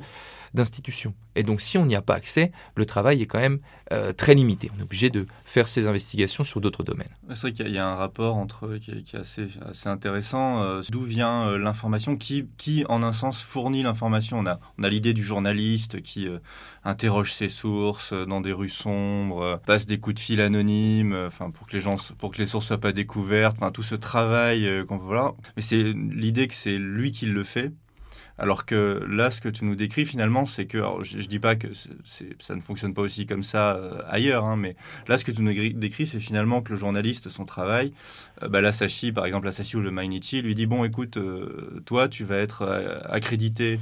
d'institutions. Et donc si on n'y a pas accès, le travail est quand même euh, très limité. On est obligé de faire ces investigations sur d'autres domaines. C'est vrai qu'il y, a- un rapport entre qui qui est assez, assez intéressant. euh, D'où vient euh, l'information qui, qui, en un sens, fournit l'information On a, on a l'idée du journaliste qui interroge ses sources dans des rues sombres, passe des coups de fil anonymes, enfin pour que les gens, pour que les sources soient pas découvertes. Tout ce travail. Mais c'est l'idée que c'est lui qui le fait. Alors que là, ce que tu nous décris finalement, c'est que, je, je dis pas que ça ne fonctionne pas aussi comme ça euh, ailleurs, hein, mais Là, ce que tu nous décris, c'est finalement que le journaliste, son travail, euh, bah, par exemple, l'Asahi ou le Mainichi, lui dit Bon, écoute, euh, toi, tu vas être euh, accrédité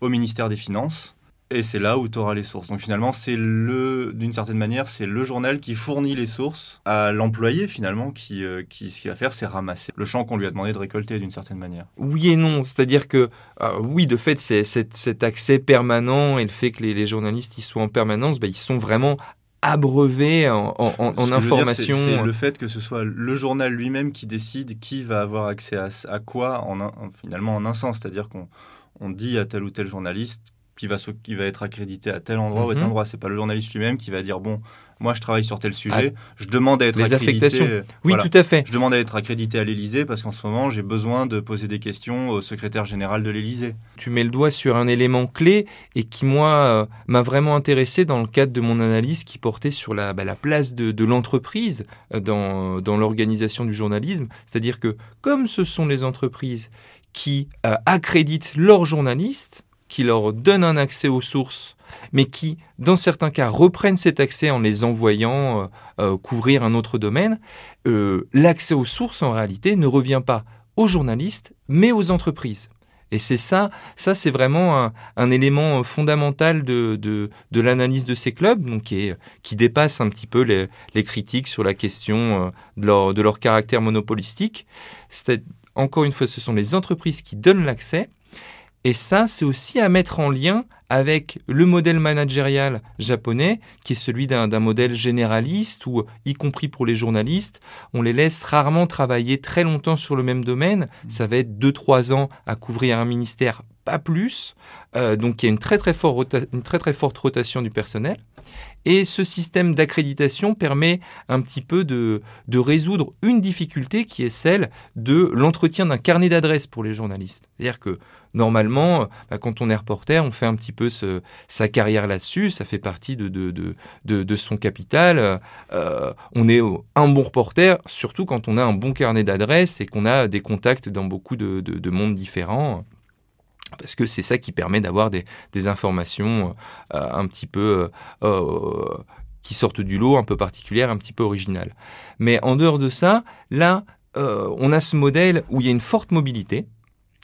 au ministère des Finances. Et c'est là où tu auras les sources. Donc finalement, c'est le, d'une certaine manière, c'est le journal qui fournit les sources à l'employé finalement, qui, euh, qui ce qu'il va faire, c'est ramasser le champ qu'on lui a demandé de récolter d'une certaine manière. Oui et non, c'est-à-dire que euh, oui, de fait, c'est cet, cet accès permanent et le fait que les, les journalistes y soient en permanence, ben, ils sont vraiment abreuvés en, en- dire, information. c'est- c'est le fait que ce soit le journal lui-même qui décide qui va avoir accès à, à quoi, en un- finalement en un sens. C'est-à-dire qu'on on dit à tel ou tel journaliste qui va, qui va être accrédité à tel endroit ou à tel Mhm. endroit. C'est pas le journaliste lui-même qui va dire bon, moi je travaille sur tel sujet, je demande à être Ah, les accrédité. affectations. Oui, voilà. tout à fait. Je demande à être accrédité à l'Élysée parce qu'en ce moment j'ai besoin de poser des questions au secrétaire général de l'Élysée. Tu mets le doigt sur un élément clé et qui, moi, euh, m'a vraiment intéressé dans le cadre de mon analyse qui portait sur la, bah, la place de, de l'entreprise euh, dans, dans l'organisation du journalisme. C'est-à-dire que comme ce sont les entreprises qui euh, accréditent leurs journalistes, qui leur donnent un accès aux sources, mais qui, dans certains cas, reprennent cet accès en les envoyant euh, euh, couvrir un autre domaine, euh, l'accès aux sources, en réalité, ne revient pas aux journalistes, mais aux entreprises. Et c'est ça, ça c'est vraiment un, élément fondamental de, de, l'analyse de ces clubs, donc qui, dépasse un petit peu les, critiques sur la question de leur, de leur caractère monopolistique. Encore une fois, ce sont les entreprises qui donnent l'accès. Et ça, c'est aussi à mettre en lien avec le modèle managérial japonais, qui est celui d'un modèle généraliste, où, y compris pour les journalistes, on les laisse rarement travailler très longtemps sur le même domaine. Ça va être 2-3 ans à couvrir un ministère, pas plus. Euh, donc il y a une très très, fort rota- une très très forte rotation du personnel. Et ce système d'accréditation permet un petit peu de, de résoudre une difficulté qui est celle de l'entretien d'un carnet d'adresses pour les journalistes. C'est-à-dire que normalement, euh, bah, quand on est reporter, on fait un petit peu sa carrière là-dessus, ça fait partie de, son capital. Euh, on est un bon reporter, surtout quand on a un bon carnet d'adresses et qu'on a des contacts dans beaucoup de, de, de mondes différents. Parce que c'est ça qui permet d'avoir des, informations euh, un petit peu qui sortent du lot, un peu particulières, un petit peu originales. Mais en dehors de ça, là, on a ce modèle où il y a une forte mobilité.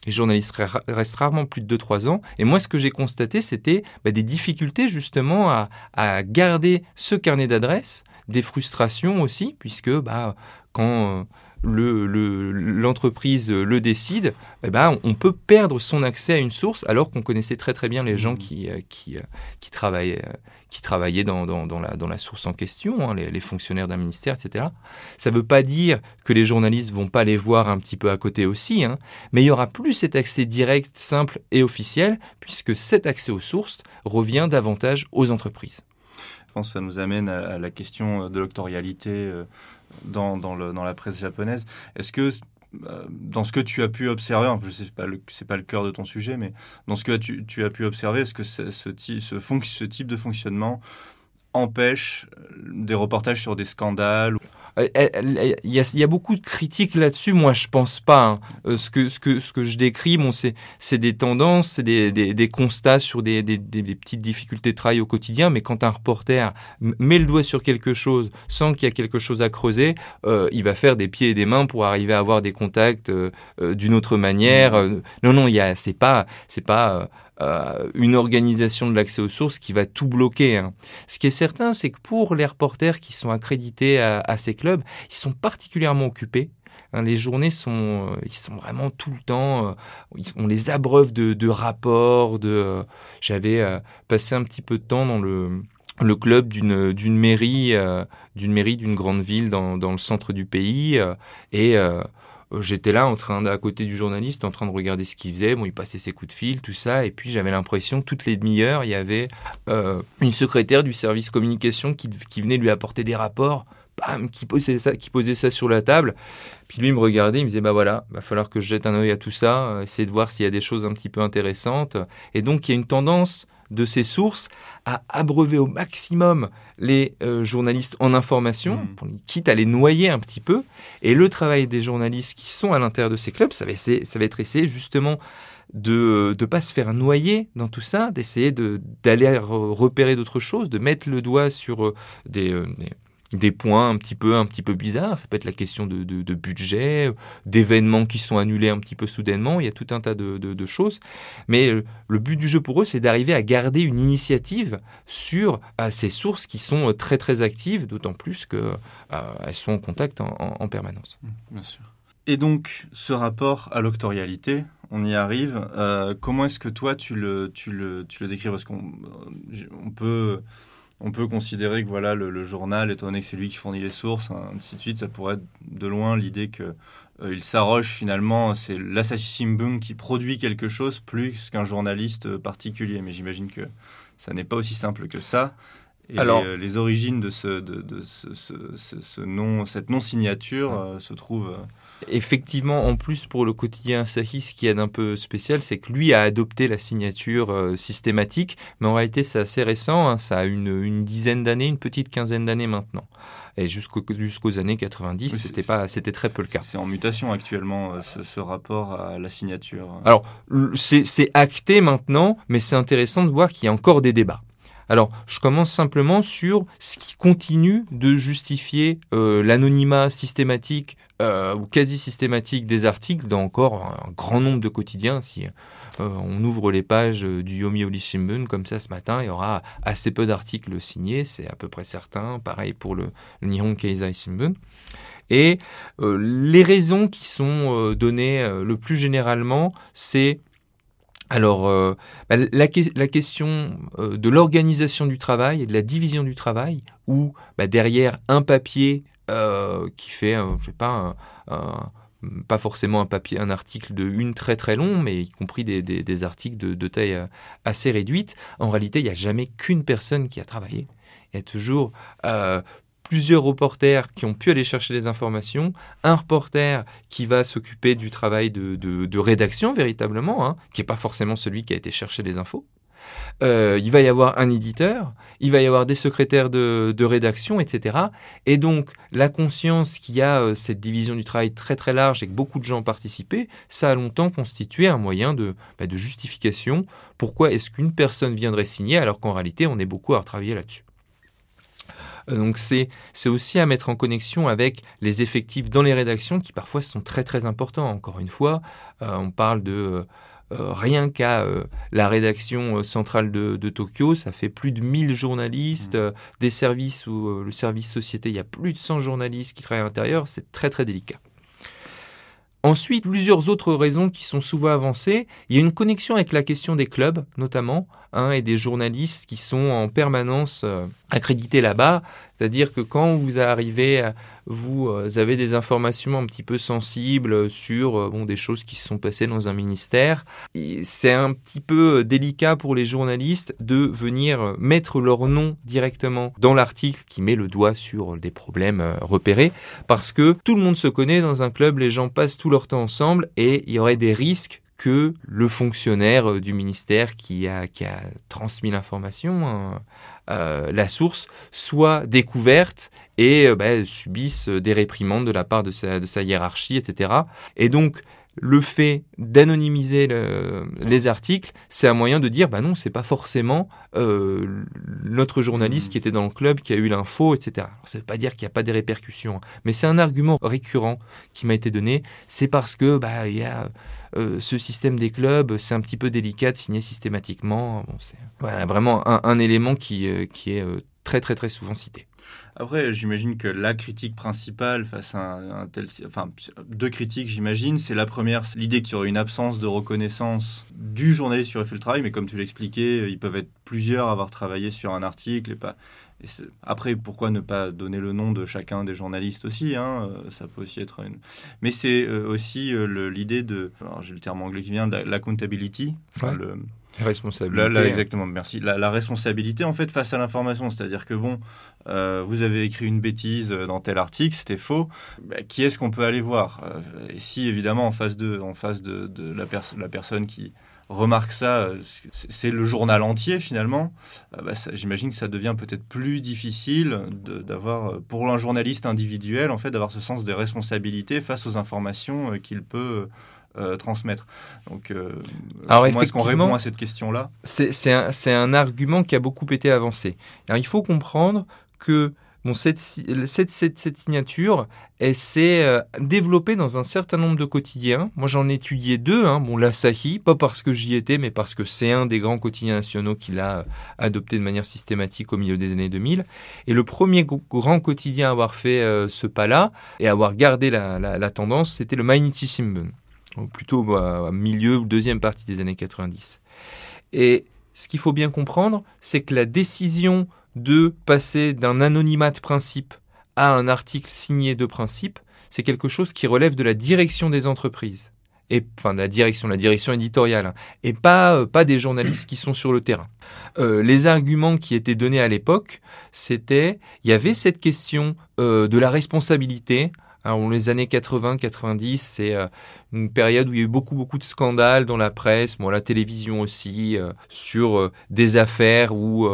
Les journalistes re- restent rarement plus de 2-3 ans. Et moi, ce que j'ai constaté, c'était bah, des difficultés justement à, à garder ce carnet d'adresses, des frustrations aussi, puisque bah, quand euh, le- le- l'entreprise le, décide, eh ben, on peut perdre son accès à une source alors qu'on connaissait très très bien les gens Mhm. qui, euh, qui, euh, qui travaillaient, euh, qui travaillaient dans, dans, dans la, dans la source en question, hein, les, les fonctionnaires d'un ministère, etc. Ça ne veut pas dire que les journalistes vont pas les voir un petit peu à côté aussi, hein, mais il y aura plus cet accès direct, simple et officiel, puisque cet accès aux sources revient davantage aux entreprises. Je pense que ça nous amène à, la question de l'octorialité euh, dans, le- dans la presse japonaise. Est-ce que, euh, dans ce que tu as pu observer, je sais pas, c'est pas le cœur de ton sujet, mais dans ce que tu, as pu observer, est-ce que ce type de fonctionnement empêche des reportages sur des scandales euh, il y, a, beaucoup de critiques là-dessus. Moi, je pense pas. Hein. Euh, ce que ce que ce que je décris, bon, c'est c'est des tendances, c'est des, des, des, constats sur des, des, des, petites difficultés de travail au quotidien. Mais quand un reporter met le doigt sur quelque chose sans qu'il y ait quelque chose à creuser, euh, il va faire des pieds et des mains pour arriver à avoir des contacts d'une autre manière. Mmh. non, non, il y a c'est pas c'est pas euh, une organisation de l'accès aux sources qui va tout bloquer. Hein. Ce qui est certain, c'est que pour les reporters qui sont accrédités à, ces clubs, ils sont particulièrement occupés. Hein. les journées sont, euh, ils sont vraiment tout le temps. Euh, on les abreuve de, rapports. De, j'avais passé un petit peu de temps dans le club d'une mairie d'une mairie d'une grande ville dans, dans le centre du pays et j'étais là en train à côté du journaliste en train de regarder ce qu'il faisait. Bon il passait ses coups de fil tout ça. Et puis j'avais l'impression que toutes les demi-heures il y avait euh, une secrétaire du service communication qui, venait lui apporter des rapports qui posait ça qui posait ça sur la table. Puis lui il me regardait il me disait bah voilà va falloir que je jette un œil à tout ça euh, essayer de voir s'il y a des choses un petit peu intéressantes. Et donc il y a une tendance de ces sources à abreuver au maximum les euh, journalistes en information, mmh. quitte à les noyer un petit peu. Et le travail des journalistes qui sont à l'intérieur de ces clubs, ça va, ça va être essayer justement de ne pas se faire noyer dans tout ça, d'essayer d'aller repérer d'autres choses, de mettre le doigt sur euh, des, euh, des points un petit peu un petit peu bizarres. Ça peut être la question de, de, budget, d'événements qui sont annulés un petit peu soudainement. Il y a tout un tas de, de choses. Mais euh, le but du jeu pour eux, c'est d'arriver à garder une initiative sur euh, ces sources qui sont euh, très très actives, d'autant plus qu'elles elles sont en contact en, permanence. Mmh, bien sûr. Et donc, ce rapport à l'octorialité, on y arrive. comment est-ce que toi, tu le, tu le, tu le décris? Parce qu'on on peut on peut considérer que voilà le, journal, étant donné que c'est lui qui fournit les sources, ainsi de suite, ça pourrait être de loin l'idée que euh, il s'arroge finalement, c'est l'assassin qui produit quelque chose plus qu'un journaliste particulier. Mais j'imagine que ça n'est pas aussi simple que ça. Et Alors, les, origines de, ce, de, ce, nom, cette non-signature euh, se trouvent euh, Effectivement, en plus pour le quotidien Sahis, ce qui est un peu spécial, c'est que lui a adopté la signature euh, systématique, mais en réalité c'est assez récent, hein. ça a une, dizaine d'années, une petite quinzaine d'années maintenant. Et jusqu'aux années 90, c'était pas, c'était très peu le cas. C'est en mutation actuellement euh, ce, rapport à la signature. Alors c'est acté maintenant, mais c'est intéressant de voir qu'il y a encore des débats. Alors, je commence simplement sur ce qui continue de justifier euh, l'anonymat systématique euh, ou quasi systématique des articles dans encore un grand nombre de quotidiens. Si euh, on ouvre les pages du Yomi Oli Shimbun comme ça ce matin, il y aura assez peu d'articles signés, c'est à peu près certain. Pareil pour le, Nihon Keizai Shimbun. Et les raisons qui sont données le plus généralement, c'est alors, bah, la, question de l'organisation du travail et de la division du travail, où bah, derrière un papier euh, qui fait, euh, je sais pas, pas forcément un papier, un article de une très très long, mais y compris des, articles de, taille euh, assez réduite. En réalité, il n'y a jamais qu'une personne qui a travaillé. Il y a toujours plusieurs reporters qui ont pu aller chercher les informations, un reporter qui va s'occuper du travail de, rédaction véritablement, hein, qui n'est pas forcément celui qui a été chercher les infos, euh, il va y avoir un éditeur, il va y avoir des secrétaires de, rédaction, etc. Et donc, la conscience qu'il y a euh, cette division du travail très très large et que beaucoup de gens ont participé, ça a longtemps constitué un moyen de, bah, de justification. Pourquoi est-ce qu'une personne viendrait signer alors qu'en réalité, on est beaucoup à travailler là-dessus? Donc c'est aussi à mettre en connexion avec les effectifs dans les rédactions qui parfois sont très très importants. Encore une fois, on parle de euh, rien qu'à euh, la rédaction euh, centrale de, Tokyo, ça fait plus de 1000 journalistes, mmh. des services où le service société, il y a plus de 100 journalistes qui travaillent à l'intérieur, c'est très très délicat. Ensuite, plusieurs autres raisons qui sont souvent avancées. Il y a une connexion avec la question des clubs, notamment, hein, et des journalistes qui sont en permanence accrédités là-bas. C'est-à-dire que quand vous arrivez, vous euh, avez des informations un petit peu sensibles sur euh, bon, des choses qui se sont passées dans un ministère, c'est un petit peu euh, délicat pour les journalistes de venir mettre leur nom directement dans l'article qui met le doigt sur des problèmes repérés, parce que tout le monde se connaît dans un club, les gens passent tout leur temps ensemble et il y aurait des risques que le fonctionnaire du ministère qui a, qui transmis l'information, hein, la source, soit découverte et bah, subisse des réprimandes de la part sa, de sa hiérarchie, etc. Et donc, le fait d'anonymiser les articles, c'est un moyen de dire, bah non, c'est pas forcément euh, notre journaliste qui était dans le club qui a eu l'info, etc. ça ne veut pas dire qu'il n'y a pas des répercussions, mais c'est un argument récurrent qui m'a été donné. C'est parce que bah il y a euh, ce système des clubs, c'est un petit peu délicat de signer systématiquement. c'est vraiment un, élément qui, euh, qui est très très très souvent cité. Après, j'imagine que la critique principale face à un, tel... Enfin, deux critiques, j'imagine. C'est la première, l'idée qu'il y aurait une absence de reconnaissance du journaliste qui aurait fait le travail, mais comme tu l'expliquais, ils peuvent être plusieurs à avoir travaillé sur un article et pas... après, pourquoi ne pas donner le nom de chacun des journalistes aussi hein euh, Ça peut aussi être une... Mais c'est euh, aussi euh, l'idée de... J'ai le terme anglais qui vient, de l'accountability. le Responsabilité. exactement, merci. La, responsabilité, en fait, face à l'information. C'est-à-dire que, bon, euh, vous avez écrit une bêtise dans tel article, c'était faux. Bah, qui est-ce qu'on peut aller voir euh, Et si, évidemment, en face de, en face de, la, la personne qui remarque ça, euh, c'est le journal entier, finalement, bah, j'imagine que ça devient peut-être plus difficile d'avoir, pour un journaliste individuel, en fait, d'avoir ce sens des responsabilités face aux informations qu'il peut euh, transmettre. Donc, euh, Alors, comment est-ce qu'on répond à cette question-là C'est un, un, argument qui a beaucoup été avancé. Alors, il faut comprendre que Bon, cette, cette, cette, signature, elle s'est euh, développée dans un certain nombre de quotidiens. Moi, j'en ai étudié deux. Hein. Bon, l'Asahi, pas parce que j'y étais, mais parce que c'est un des grands quotidiens nationaux qu'il a adopté de manière systématique au milieu des années 2000. Et le premier grand quotidien à avoir fait ce pas-là et à avoir gardé la, la, la tendance, c'était le Mainichi Shimbun plutôt bah, milieu ou deuxième partie des années 90. Et ce qu'il faut bien comprendre, c'est que la décision de passer d'un anonymat de principe à un article signé de principe, c'est quelque chose qui relève de la direction des entreprises. Et, enfin, de la direction, la direction éditoriale, hein, et pas, euh, pas des journalistes qui sont sur le terrain. Euh, les arguments qui étaient donnés à l'époque, c'était, il y avait cette question euh, de la responsabilité alors, les années 80-90, c'est euh, une période où il y a eu beaucoup, beaucoup de scandales dans la presse, bon, la télévision aussi, euh, sur euh, des affaires où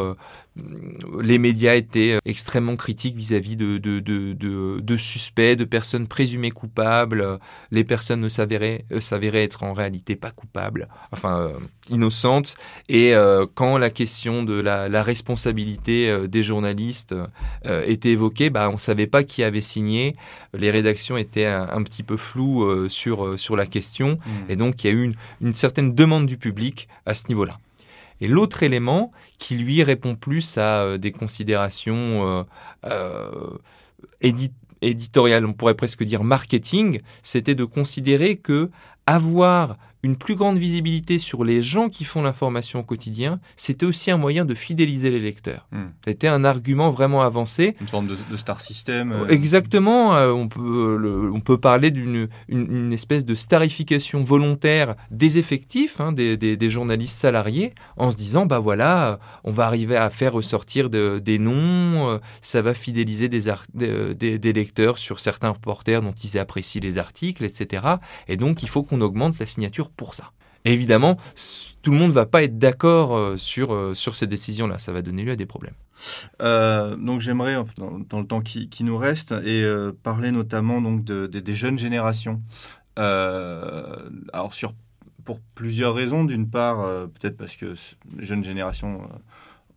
les médias étaient euh, extrêmement critiques vis-à-vis de, de, de, de, suspects, de personnes présumées coupables. Les personnes ne s'avéraient, euh, s'avéraient être en réalité pas coupables, enfin euh, innocentes. Et quand la question de la, la responsabilité des journalistes était évoquée, bah, on ne savait pas qui avait signé. Les rédactions étaient un, petit peu floues sur, sur la question. Mmh. Et donc il y a eu une, une certaine demande du public à ce niveau-là. Et l'autre élément qui lui répond plus à euh, des considérations euh, euh, éditoriales, on pourrait presque dire marketing, c'était de considérer que avoir une plus grande visibilité sur les gens qui font l'information au quotidien, c'était aussi un moyen de fidéliser les lecteurs. Hmm. C'était un argument vraiment avancé. Une forme de, star system. Euh. Exactement. Euh, on, peut, on peut parler d'une une, espèce de starification volontaire des effectifs, hein, des, des, journalistes salariés, en se disant, bah voilà, on va arriver à faire ressortir des noms, euh, ça va fidéliser des, des, des lecteurs sur certains reporters dont ils apprécient les articles, etc. Et donc, il faut qu'on augmente la signature pour ça. évidemment, tout le monde ne va pas être d'accord euh, sur, euh, sur ces décisions-là. Ça va donner lieu à des problèmes. Euh, donc j'aimerais, dans, le temps qui, nous reste, et parler notamment donc des jeunes générations. alors sur, pour plusieurs raisons. D'une part, peut-être parce que les jeunes générations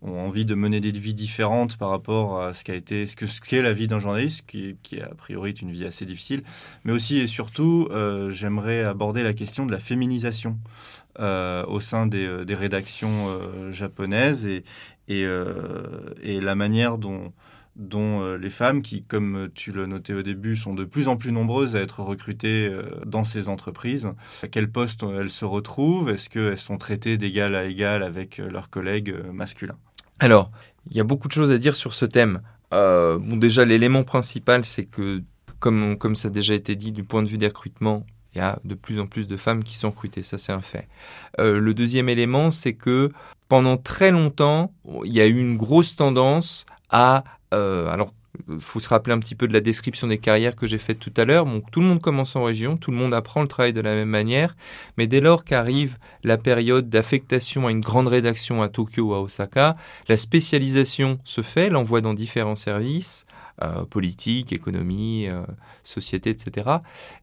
ont envie de mener des vies différentes par rapport à ce qu'est la vie d'un journaliste, qui, a priori est une vie assez difficile. Mais aussi et surtout, euh, j'aimerais aborder la question de la féminisation euh, au sein des, euh, rédactions japonaises et, la manière dont les femmes, qui, comme tu le notais au début, sont de plus en plus nombreuses à être recrutées dans ces entreprises. À quel poste elles se retrouvent? Est-ce qu'elles sont traitées d'égal à égal avec leurs collègues masculins? Alors, il y a beaucoup de choses à dire sur ce thème. Euh, bon, déjà, l'élément principal, c'est que, comme, ça a déjà été dit, du point de vue des recrutements, il y a de plus en plus de femmes qui sont recrutées, ça c'est un fait. Euh, le deuxième élément, c'est que pendant très longtemps, il y a eu une grosse tendance à... Euh, alors, faut se rappeler un petit peu de la description des carrières que j'ai faites tout à l'heure. Tout le monde commence en région, tout le monde apprend le travail de la même manière, mais dès lors qu'arrive la période d'affectation à une grande rédaction à Tokyo ou à Osaka, la spécialisation se fait, l'envoi dans différents services, euh, politique, économie, euh, société, etc.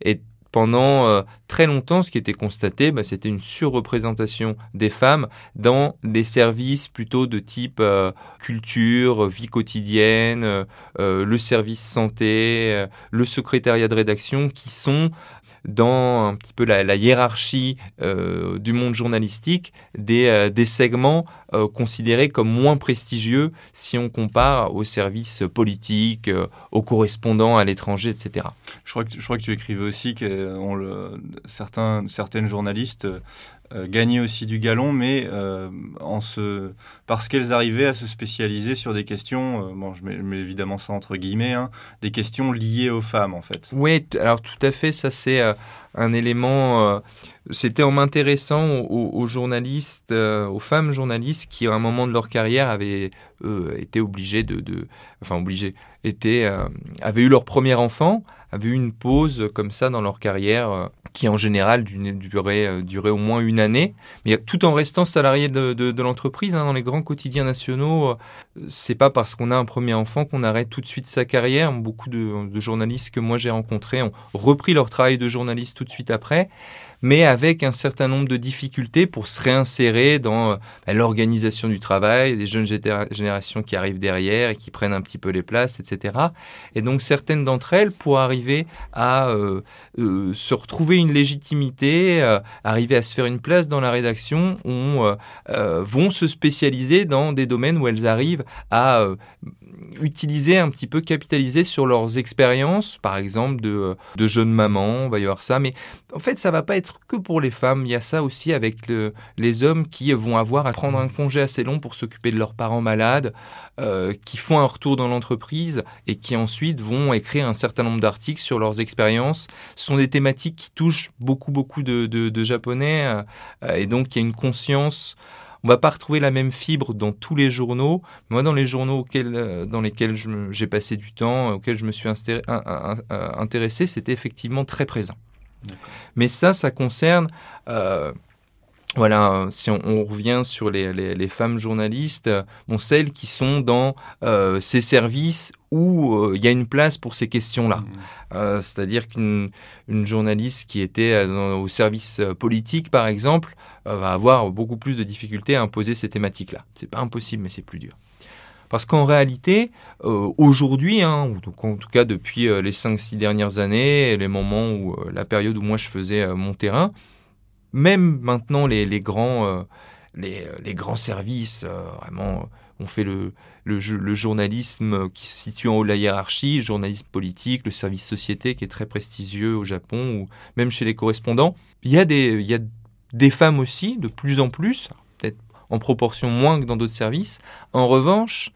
Et pendant euh, très longtemps, ce qui était constaté, bah, c'était une surreprésentation des femmes dans les services plutôt de type euh, culture, vie quotidienne, euh, le service santé, le secrétariat de rédaction, qui sont dans un petit peu la, hiérarchie euh, du monde journalistique des, euh, des segments euh, considérés comme moins prestigieux si on compare aux services politiques, aux correspondants à l'étranger, etc. Je crois, que, je crois que tu écrivais aussi que certains, certaines journalistes gagner aussi du galon, mais euh, en se... parce qu'elles arrivaient à se spécialiser sur des questions, euh, bon, je mets, évidemment ça entre guillemets, hein, des questions liées aux femmes en fait. Oui, alors tout à fait, ça c'est un élément. C'était en m'intéressant aux, journalistes, aux femmes journalistes qui à un moment de leur carrière avaient été obligées de, de, enfin obligées, étaient, avaient eu leur premier enfant, avaient eu une pause comme ça dans leur carrière qui en général euh, durait au moins une année, mais tout en restant salarié de, l'entreprise. Hein, dans les grands quotidiens nationaux, euh, c'est pas parce qu'on a un premier enfant qu'on arrête tout de suite sa carrière. Beaucoup de journalistes que moi j'ai rencontrés ont repris leur travail de journaliste tout de suite après mais avec un certain nombre de difficultés pour se réinsérer dans euh, bah, l'organisation du travail, des jeunes générations qui arrivent derrière et qui prennent un petit peu les places, etc. Et donc certaines d'entre elles, pour arriver à euh, euh, se retrouver une légitimité, arriver à se faire une place dans la rédaction, on, vont se spécialiser dans des domaines où elles arrivent à utiliser un petit peu, capitaliser sur leurs expériences, par exemple de, de jeunes mamans, on va y avoir ça, mais en fait ça va pas être que pour les femmes, il y a ça aussi avec les hommes qui vont avoir à prendre un congé assez long pour s'occuper de leurs parents malades, euh, qui font un retour dans l'entreprise et qui ensuite vont écrire un certain nombre d'articles sur leurs expériences. Ce sont des thématiques qui touchent beaucoup beaucoup de, de, Japonais euh, et donc il y a une conscience on va pas retrouver la même fibre dans tous les journaux. Moi, dans les journaux auxquels, euh, dans lesquels j'ai passé du temps, auxquels je me suis intéressé, c'était effectivement très présent. Mais ça, ça concerne... Euh, voilà, si on, revient sur les, femmes journalistes, bon, celles qui sont dans euh, ces services où il y a une place pour ces questions-là. Mmh. C'est-à-dire qu'une journaliste qui était au service politique, par exemple, va avoir beaucoup plus de difficultés à imposer ces thématiques-là. C'est pas impossible, mais c'est plus dur. Parce qu'en réalité, euh, aujourd'hui, hein, en tout cas depuis euh, les 5-6 dernières années, les moments où euh, la période où moi je faisais mon terrain, même maintenant les, les grands, les, les, grands services, vraiment, on fait le, le, le, journalisme qui se situe en haut de la hiérarchie, le journalisme politique, le service société qui est très prestigieux au Japon, ou même chez les correspondants. Il y a des, il y a des femmes aussi, de plus en plus, peut-être en proportion moins que dans d'autres services. En revanche,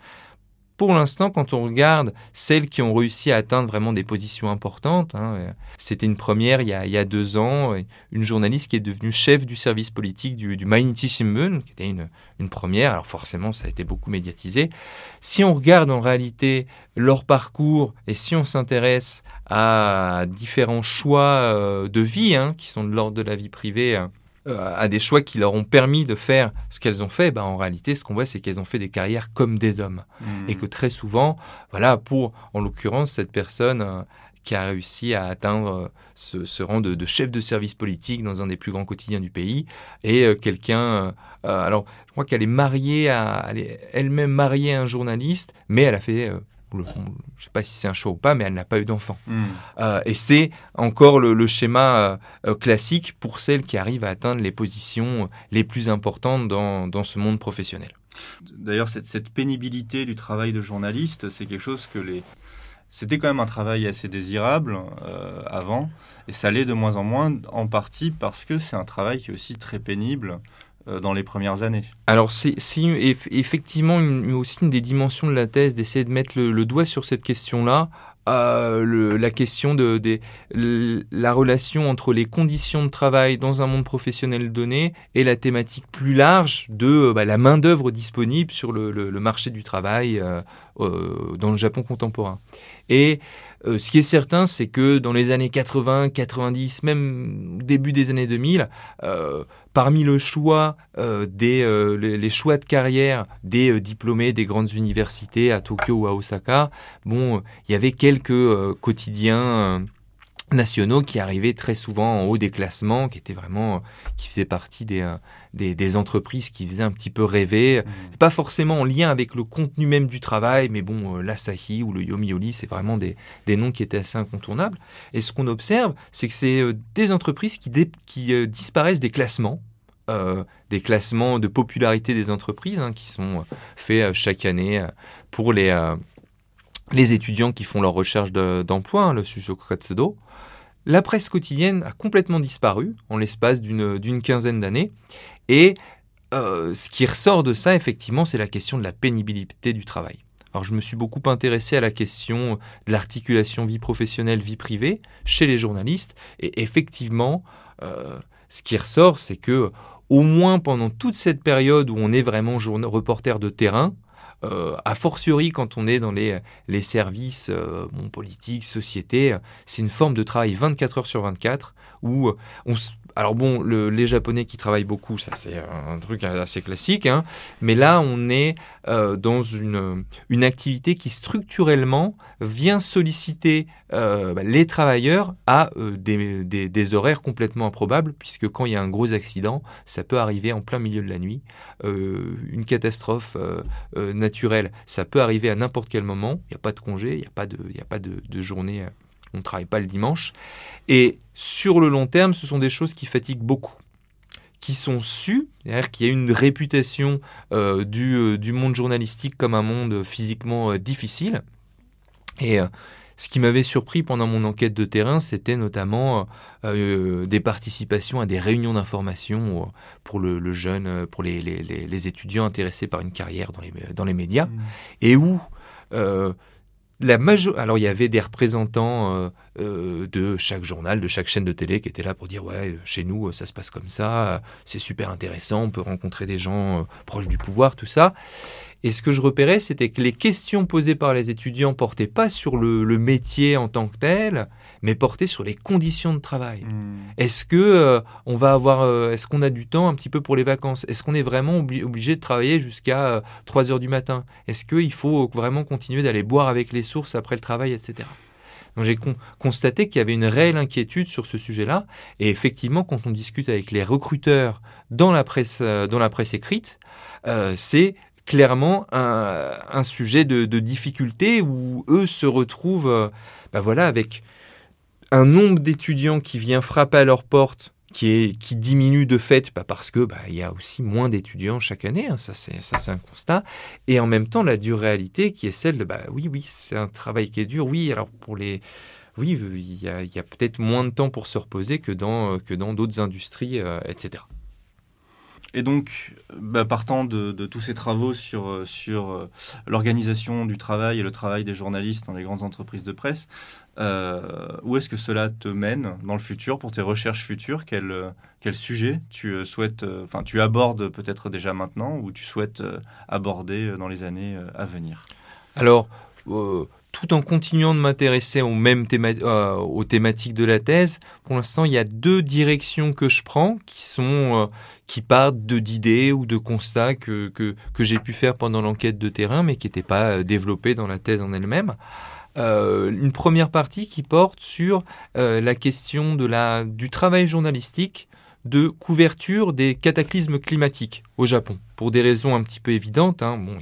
pour l'instant, quand on regarde celles qui ont réussi à atteindre vraiment des positions importantes, hein, c'était une première il y, a, deux ans, une journaliste qui est devenue chef du service politique du, du Shimbun, qui était une, une, première, alors forcément ça a été beaucoup médiatisé. Si on regarde en réalité leur parcours et si on s'intéresse à différents choix euh, de vie, hein, qui sont de l'ordre de la vie privée, hein, euh, à des choix qui leur ont permis de faire ce qu'elles ont fait, ben, en réalité, ce qu'on voit, c'est qu'elles ont fait des carrières comme des hommes. Mmh. Et que très souvent, voilà, pour, en l'occurrence, cette personne euh, qui a réussi à atteindre euh, ce, rang de, chef de service politique dans un des plus grands quotidiens du pays, et quelqu'un, alors, je crois qu'elle est mariée à, elle est elle-même mariée à un journaliste, mais elle a fait je ne sais pas si c'est un choix ou pas, mais elle n'a pas eu d'enfant. Hmm. Euh, et c'est encore le, schéma euh, euh, classique pour celles qui arrivent à atteindre les positions les plus importantes dans, dans ce monde professionnel. D'ailleurs, cette, cette, pénibilité du travail de journaliste, c'est quelque chose que les... C'était quand même un travail assez désirable avant, et ça l'est de moins en moins, en partie parce que c'est un travail qui est aussi très pénible dans les premières années. Alors c'est effectivement aussi une des dimensions de la thèse d'essayer de mettre le, doigt sur cette question-là. euh, la question de, la relation entre les conditions de travail dans un monde professionnel donné et la thématique plus large de bah, la main-d'œuvre disponible sur le, marché du travail euh, euh, dans le Japon contemporain. Et ce qui est certain, c'est que dans les années 80, 90, même début des années 2000, parmi le choix des les, choix de carrière des diplômés des grandes universités à Tokyo ou à Osaka, bon, il y avait quelques euh, quotidiens euh, nationaux qui arrivaient très souvent en haut des classements, qui étaient vraiment, euh, qui faisaient partie des, des, entreprises qui faisaient un petit peu rêver. Mmh. Pas forcément en lien avec le contenu même du travail, mais bon, l'Asahi ou le Yomiuri, c'est vraiment des, des, noms qui étaient assez incontournables. Et ce qu'on observe, c'est que c'est des entreprises qui, qui disparaissent des classements. des classements de popularité des entreprises hein, qui sont faits chaque année pour les, les étudiants qui font leur recherche d'emploi, hein, le Katsudo, la presse quotidienne a complètement disparu en l'espace d'une quinzaine d'années. Et euh, ce qui ressort de ça, effectivement, c'est la question de la pénibilité du travail. Alors je me suis beaucoup intéressé à la question de l'articulation vie professionnelle, vie privée chez les journalistes. Et effectivement, euh, ce qui ressort, c'est que au moins pendant toute cette période où on est vraiment reporter de terrain, euh, a fortiori quand on est dans les, les services euh, politiques, sociétés, c'est une forme de travail 24 heures sur 24 où on, alors bon, les Japonais qui travaillent beaucoup, ça c'est un truc assez classique, hein. mais là on est euh, dans une, activité qui structurellement vient solliciter euh, bah, les travailleurs à euh, des, horaires complètement improbables, puisque quand il y a un gros accident, ça peut arriver en plein milieu de la nuit. une catastrophe naturelle, ça peut arriver à n'importe quel moment, il n'y a pas de congé, il n'y a pas de, de journée on ne travaille pas le dimanche. Et sur le long terme, ce sont des choses qui fatiguent beaucoup qui sont sues, c'est-à-dire qu'il y a une réputation euh, euh, du, monde journalistique comme un monde physiquement euh, difficile. Et ce qui m'avait surpris pendant mon enquête de terrain, c'était notamment des participations à des réunions d'information pour le, jeune, pour les, étudiants intéressés par une carrière dans les, dans les médias, mmh. et où la Alors il y avait des représentants euh, euh, de chaque journal, de chaque chaîne de télé qui étaient là pour dire ouais chez nous ça se passe comme ça, c'est super intéressant, on peut rencontrer des gens euh, proches du pouvoir, tout ça. Et ce que je repérais, c'était que les questions posées par les étudiants portaient pas sur le, métier en tant que tel, mais portaient sur les conditions de travail. Hmm. Est-ce que euh, on va avoir, euh, est-ce qu'on a du temps un petit peu pour les vacances? Est-ce qu'on est vraiment obligé de travailler jusqu'à 3 euh, heures du matin? Est-ce qu'il faut vraiment continuer d'aller boire avec les sources après le travail, etc. Donc j'ai constaté qu'il y avait une réelle inquiétude sur ce sujet-là. Et effectivement, quand on discute avec les recruteurs dans la presse, dans la presse écrite, c'est clairement un, sujet de, difficulté où eux se retrouvent euh, bah voilà, avec un nombre d'étudiants qui vient frapper à leur porte qui, est, qui diminue de fait bah parce que bah, il y a aussi moins d'étudiants chaque année, hein, ça c'est un constat, et en même temps la dure réalité qui est celle de bah oui oui c'est un travail qui est dur, oui alors pour les oui il y a, a peut-être moins de temps pour se reposer que dans que dans d'autres industries euh, etc. Et donc, bah, partant de, tous ces travaux sur, euh, euh, l'organisation du travail et le travail des journalistes dans les grandes entreprises de presse, euh, où est-ce que cela te mène dans le futur pour tes recherches futures? Quel, quel sujet tu souhaites, enfin tu abordes peut-être déjà maintenant ou tu souhaites aborder dans les années à venir? Alors, tout en continuant de m'intéresser aux mêmes euh, thématiques de la thèse, pour l'instant, il y a deux directions que je prends qui sont euh, partent d'idées ou de constats que, j'ai pu faire pendant l'enquête de terrain, mais qui n'étaient pas euh, développés dans la thèse en elle-même. une première partie qui porte sur la question du travail journalistique de couverture des cataclysmes climatiques au Japon, pour des raisons un petit peu évidentes. Hein. Bon,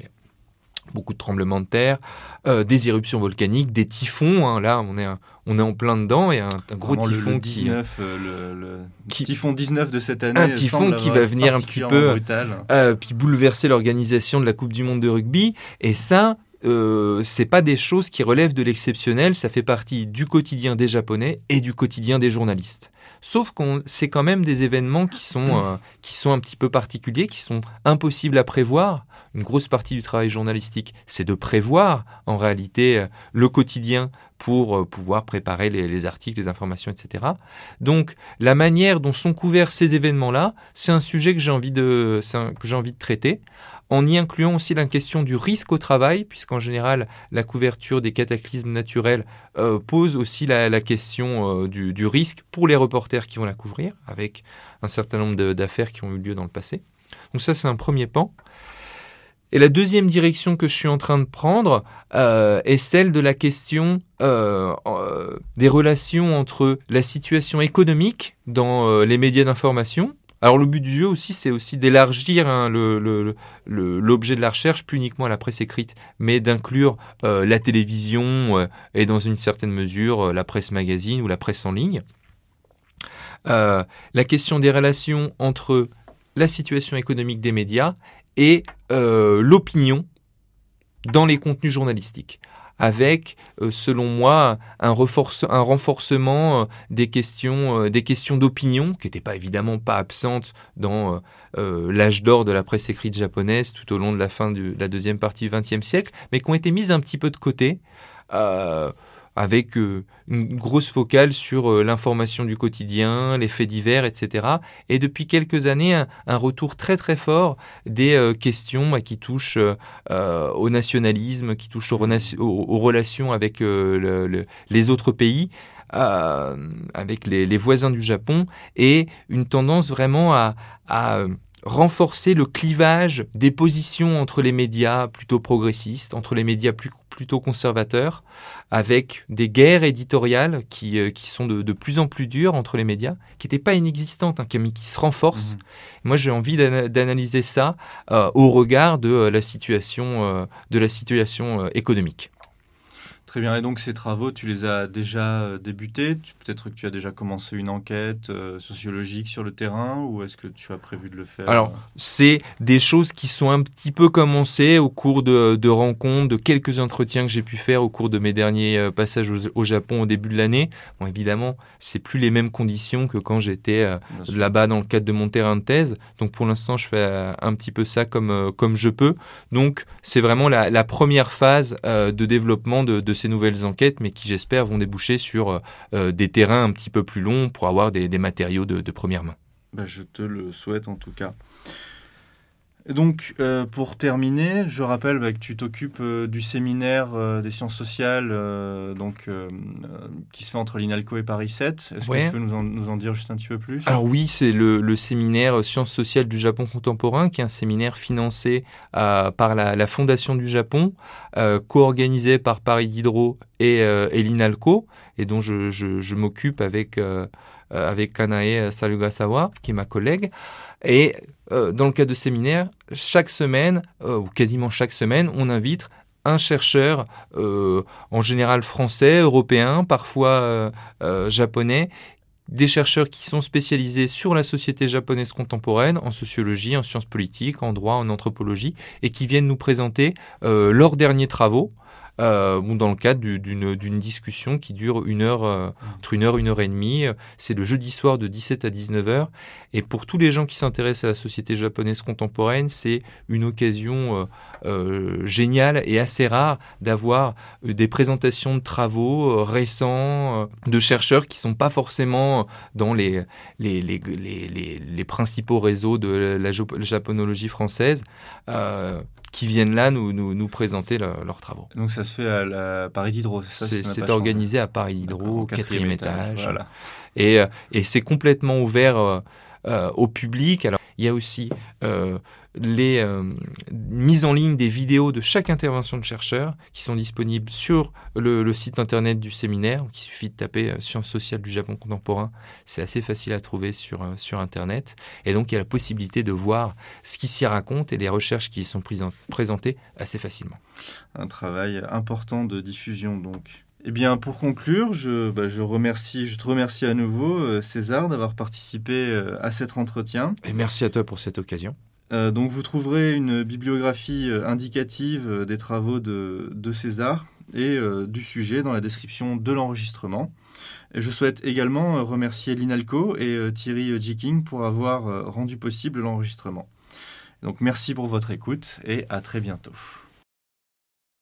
beaucoup de tremblements de terre, euh, des éruptions volcaniques, des typhons. Hein. là, on est, on est en plein dedans et un, un gros typhon le, 19, qui, euh, le, typhon 19 de cette année. Un typhon qui va venir un petit peu euh, puis bouleverser l'organisation de la Coupe du Monde de rugby. Et ça, euh, c'est pas des choses qui relèvent de l'exceptionnel, ça fait partie du quotidien des Japonais et du quotidien des journalistes. Sauf qu'on c'est quand même des événements qui sont euh, qui sont un petit peu particuliers, qui sont impossibles à prévoir. Une grosse partie du travail journalistique, c'est de prévoir en réalité euh, le quotidien pour pouvoir préparer les, articles, les informations, etc. Donc la manière dont sont couverts ces événements-là, c'est un sujet que j'ai envie, de, que j'ai envie de traiter en y incluant aussi la question du risque au travail, puisqu'en général, la couverture des cataclysmes naturels euh, pose aussi la, question euh, du, risque pour les reporters qui vont la couvrir, avec un certain nombre d'affaires qui ont eu lieu dans le passé. Donc ça, c'est un premier pan. Et la deuxième direction que je suis en train de prendre euh, est celle de la question des relations entre la situation économique dans les médias d'information, alors le but du jeu aussi, c'est aussi d'élargir hein, l'objet de la recherche, plus uniquement à la presse écrite, mais d'inclure euh, la télévision euh, et dans une certaine mesure euh, la presse magazine ou la presse en ligne. la question des relations entre la situation économique des médias et l'opinion dans les contenus journalistiques avec, euh, selon moi, un, renforcement euh, des questions, euh, des questions d'opinion, qui n'étaient pas évidemment pas absentes dans l'âge d'or de la presse écrite japonaise tout au long de la fin de la deuxième partie du XXe siècle, mais qui ont été mises un petit peu de côté avec euh, une grosse focale sur euh, l'information du quotidien, les faits divers, etc. Et depuis quelques années, un, retour très très fort des euh, questions bah, qui touchent au nationalisme, qui touchent aux, relations avec les autres pays. avec les, voisins du Japon et une tendance vraiment à renforcer le clivage des positions entre les médias plutôt progressistes, entre les médias plus, plutôt conservateurs, avec des guerres éditoriales qui, euh, qui sont de, de, plus en plus dures entre les médias, qui n'étaient pas inexistantes, hein, mais qui se renforcent. Mhm. Moi, j'ai envie d'analyser ça euh, au regard de euh, la situation, de la situation économique. Très bien. Et donc ces travaux, tu les as déjà euh, débutés? Peut-être que tu as déjà commencé une enquête euh, sociologique sur le terrain ou est-ce que tu as prévu de le faire? Alors, c'est des choses qui sont un petit peu commencées au cours de, rencontres, de quelques entretiens que j'ai pu faire au cours de mes derniers euh, passages au, Japon au début de l'année. Bon, évidemment, c'est plus les mêmes conditions que quand j'étais là-bas dans le cadre de mon terrain de thèse. Donc pour l'instant, je fais un petit peu ça comme, comme je peux. Donc c'est vraiment la, première phase de développement de, de ces nouvelles enquêtes, mais qui j'espère vont déboucher sur euh, euh, des terrains un petit peu plus longs pour avoir des, matériaux de, première main. Bah, je te le souhaite en tout cas donc, euh, pour terminer, je rappelle bah, que tu t'occupes euh, du séminaire euh, des sciences sociales donc, qui se fait entre l'INALCO et Paris 7. Est-ce que tu peux nous en, dire juste un petit peu plus? Alors oui, c'est le, séminaire Sciences sociales du Japon contemporain, qui est un séminaire financé par la, Fondation du Japon, co-organisé par Paris Diderot et, l'INALCO, et dont je, m'occupe avec, avec Kanae Salugasawa, qui est ma collègue. Et euh, dans le cadre de séminaires, chaque semaine, euh, ou quasiment chaque semaine, on invite un chercheur, euh, en général français, européen, parfois japonais, des chercheurs qui sont spécialisés sur la société japonaise contemporaine, en sociologie, en sciences politiques, en droit, en anthropologie, et qui viennent nous présenter leurs derniers travaux euh, dans le cadre d'une discussion qui dure une heure, euh, entre une heure et une heure et demie. C'est le jeudi soir de 17 à 19 heures. Et pour tous les gens qui s'intéressent à la société japonaise contemporaine, c'est une occasion euh, géniale et assez rare d'avoir des présentations de travaux récents de chercheurs qui ne sont pas forcément dans les, les, les, les principaux réseaux de la japonologie française qui viennent là nous, nous, nous présenter leurs travaux. Donc ça se fait à la Paris Diderot, c'est organisé à Paris Diderot, quatrième, étage. Et, euh, et c'est complètement ouvert euh, euh, au public. Alors, il y a aussi euh, les euh, mises en ligne des vidéos de chaque intervention de chercheur qui sont disponibles sur le, site internet du séminaire. Il suffit de taper Sciences sociales du Japon contemporain. C'est assez facile à trouver sur, sur Internet. Et donc, il y a la possibilité de voir ce qui s'y raconte et les recherches qui y sont présentées assez facilement. Un travail important de diffusion, donc. Eh bien, pour conclure, je, bah, je, remercie, je te remercie à nouveau, euh, César, d'avoir participé euh, à cet entretien. Et merci à toi pour cette occasion. Euh, donc, vous trouverez une bibliographie indicative des travaux de, César et du sujet dans la description de l'enregistrement. Je souhaite également remercier l'INALCO et Thierry Jiking pour avoir rendu possible l'enregistrement. Donc, merci pour votre écoute et à très bientôt.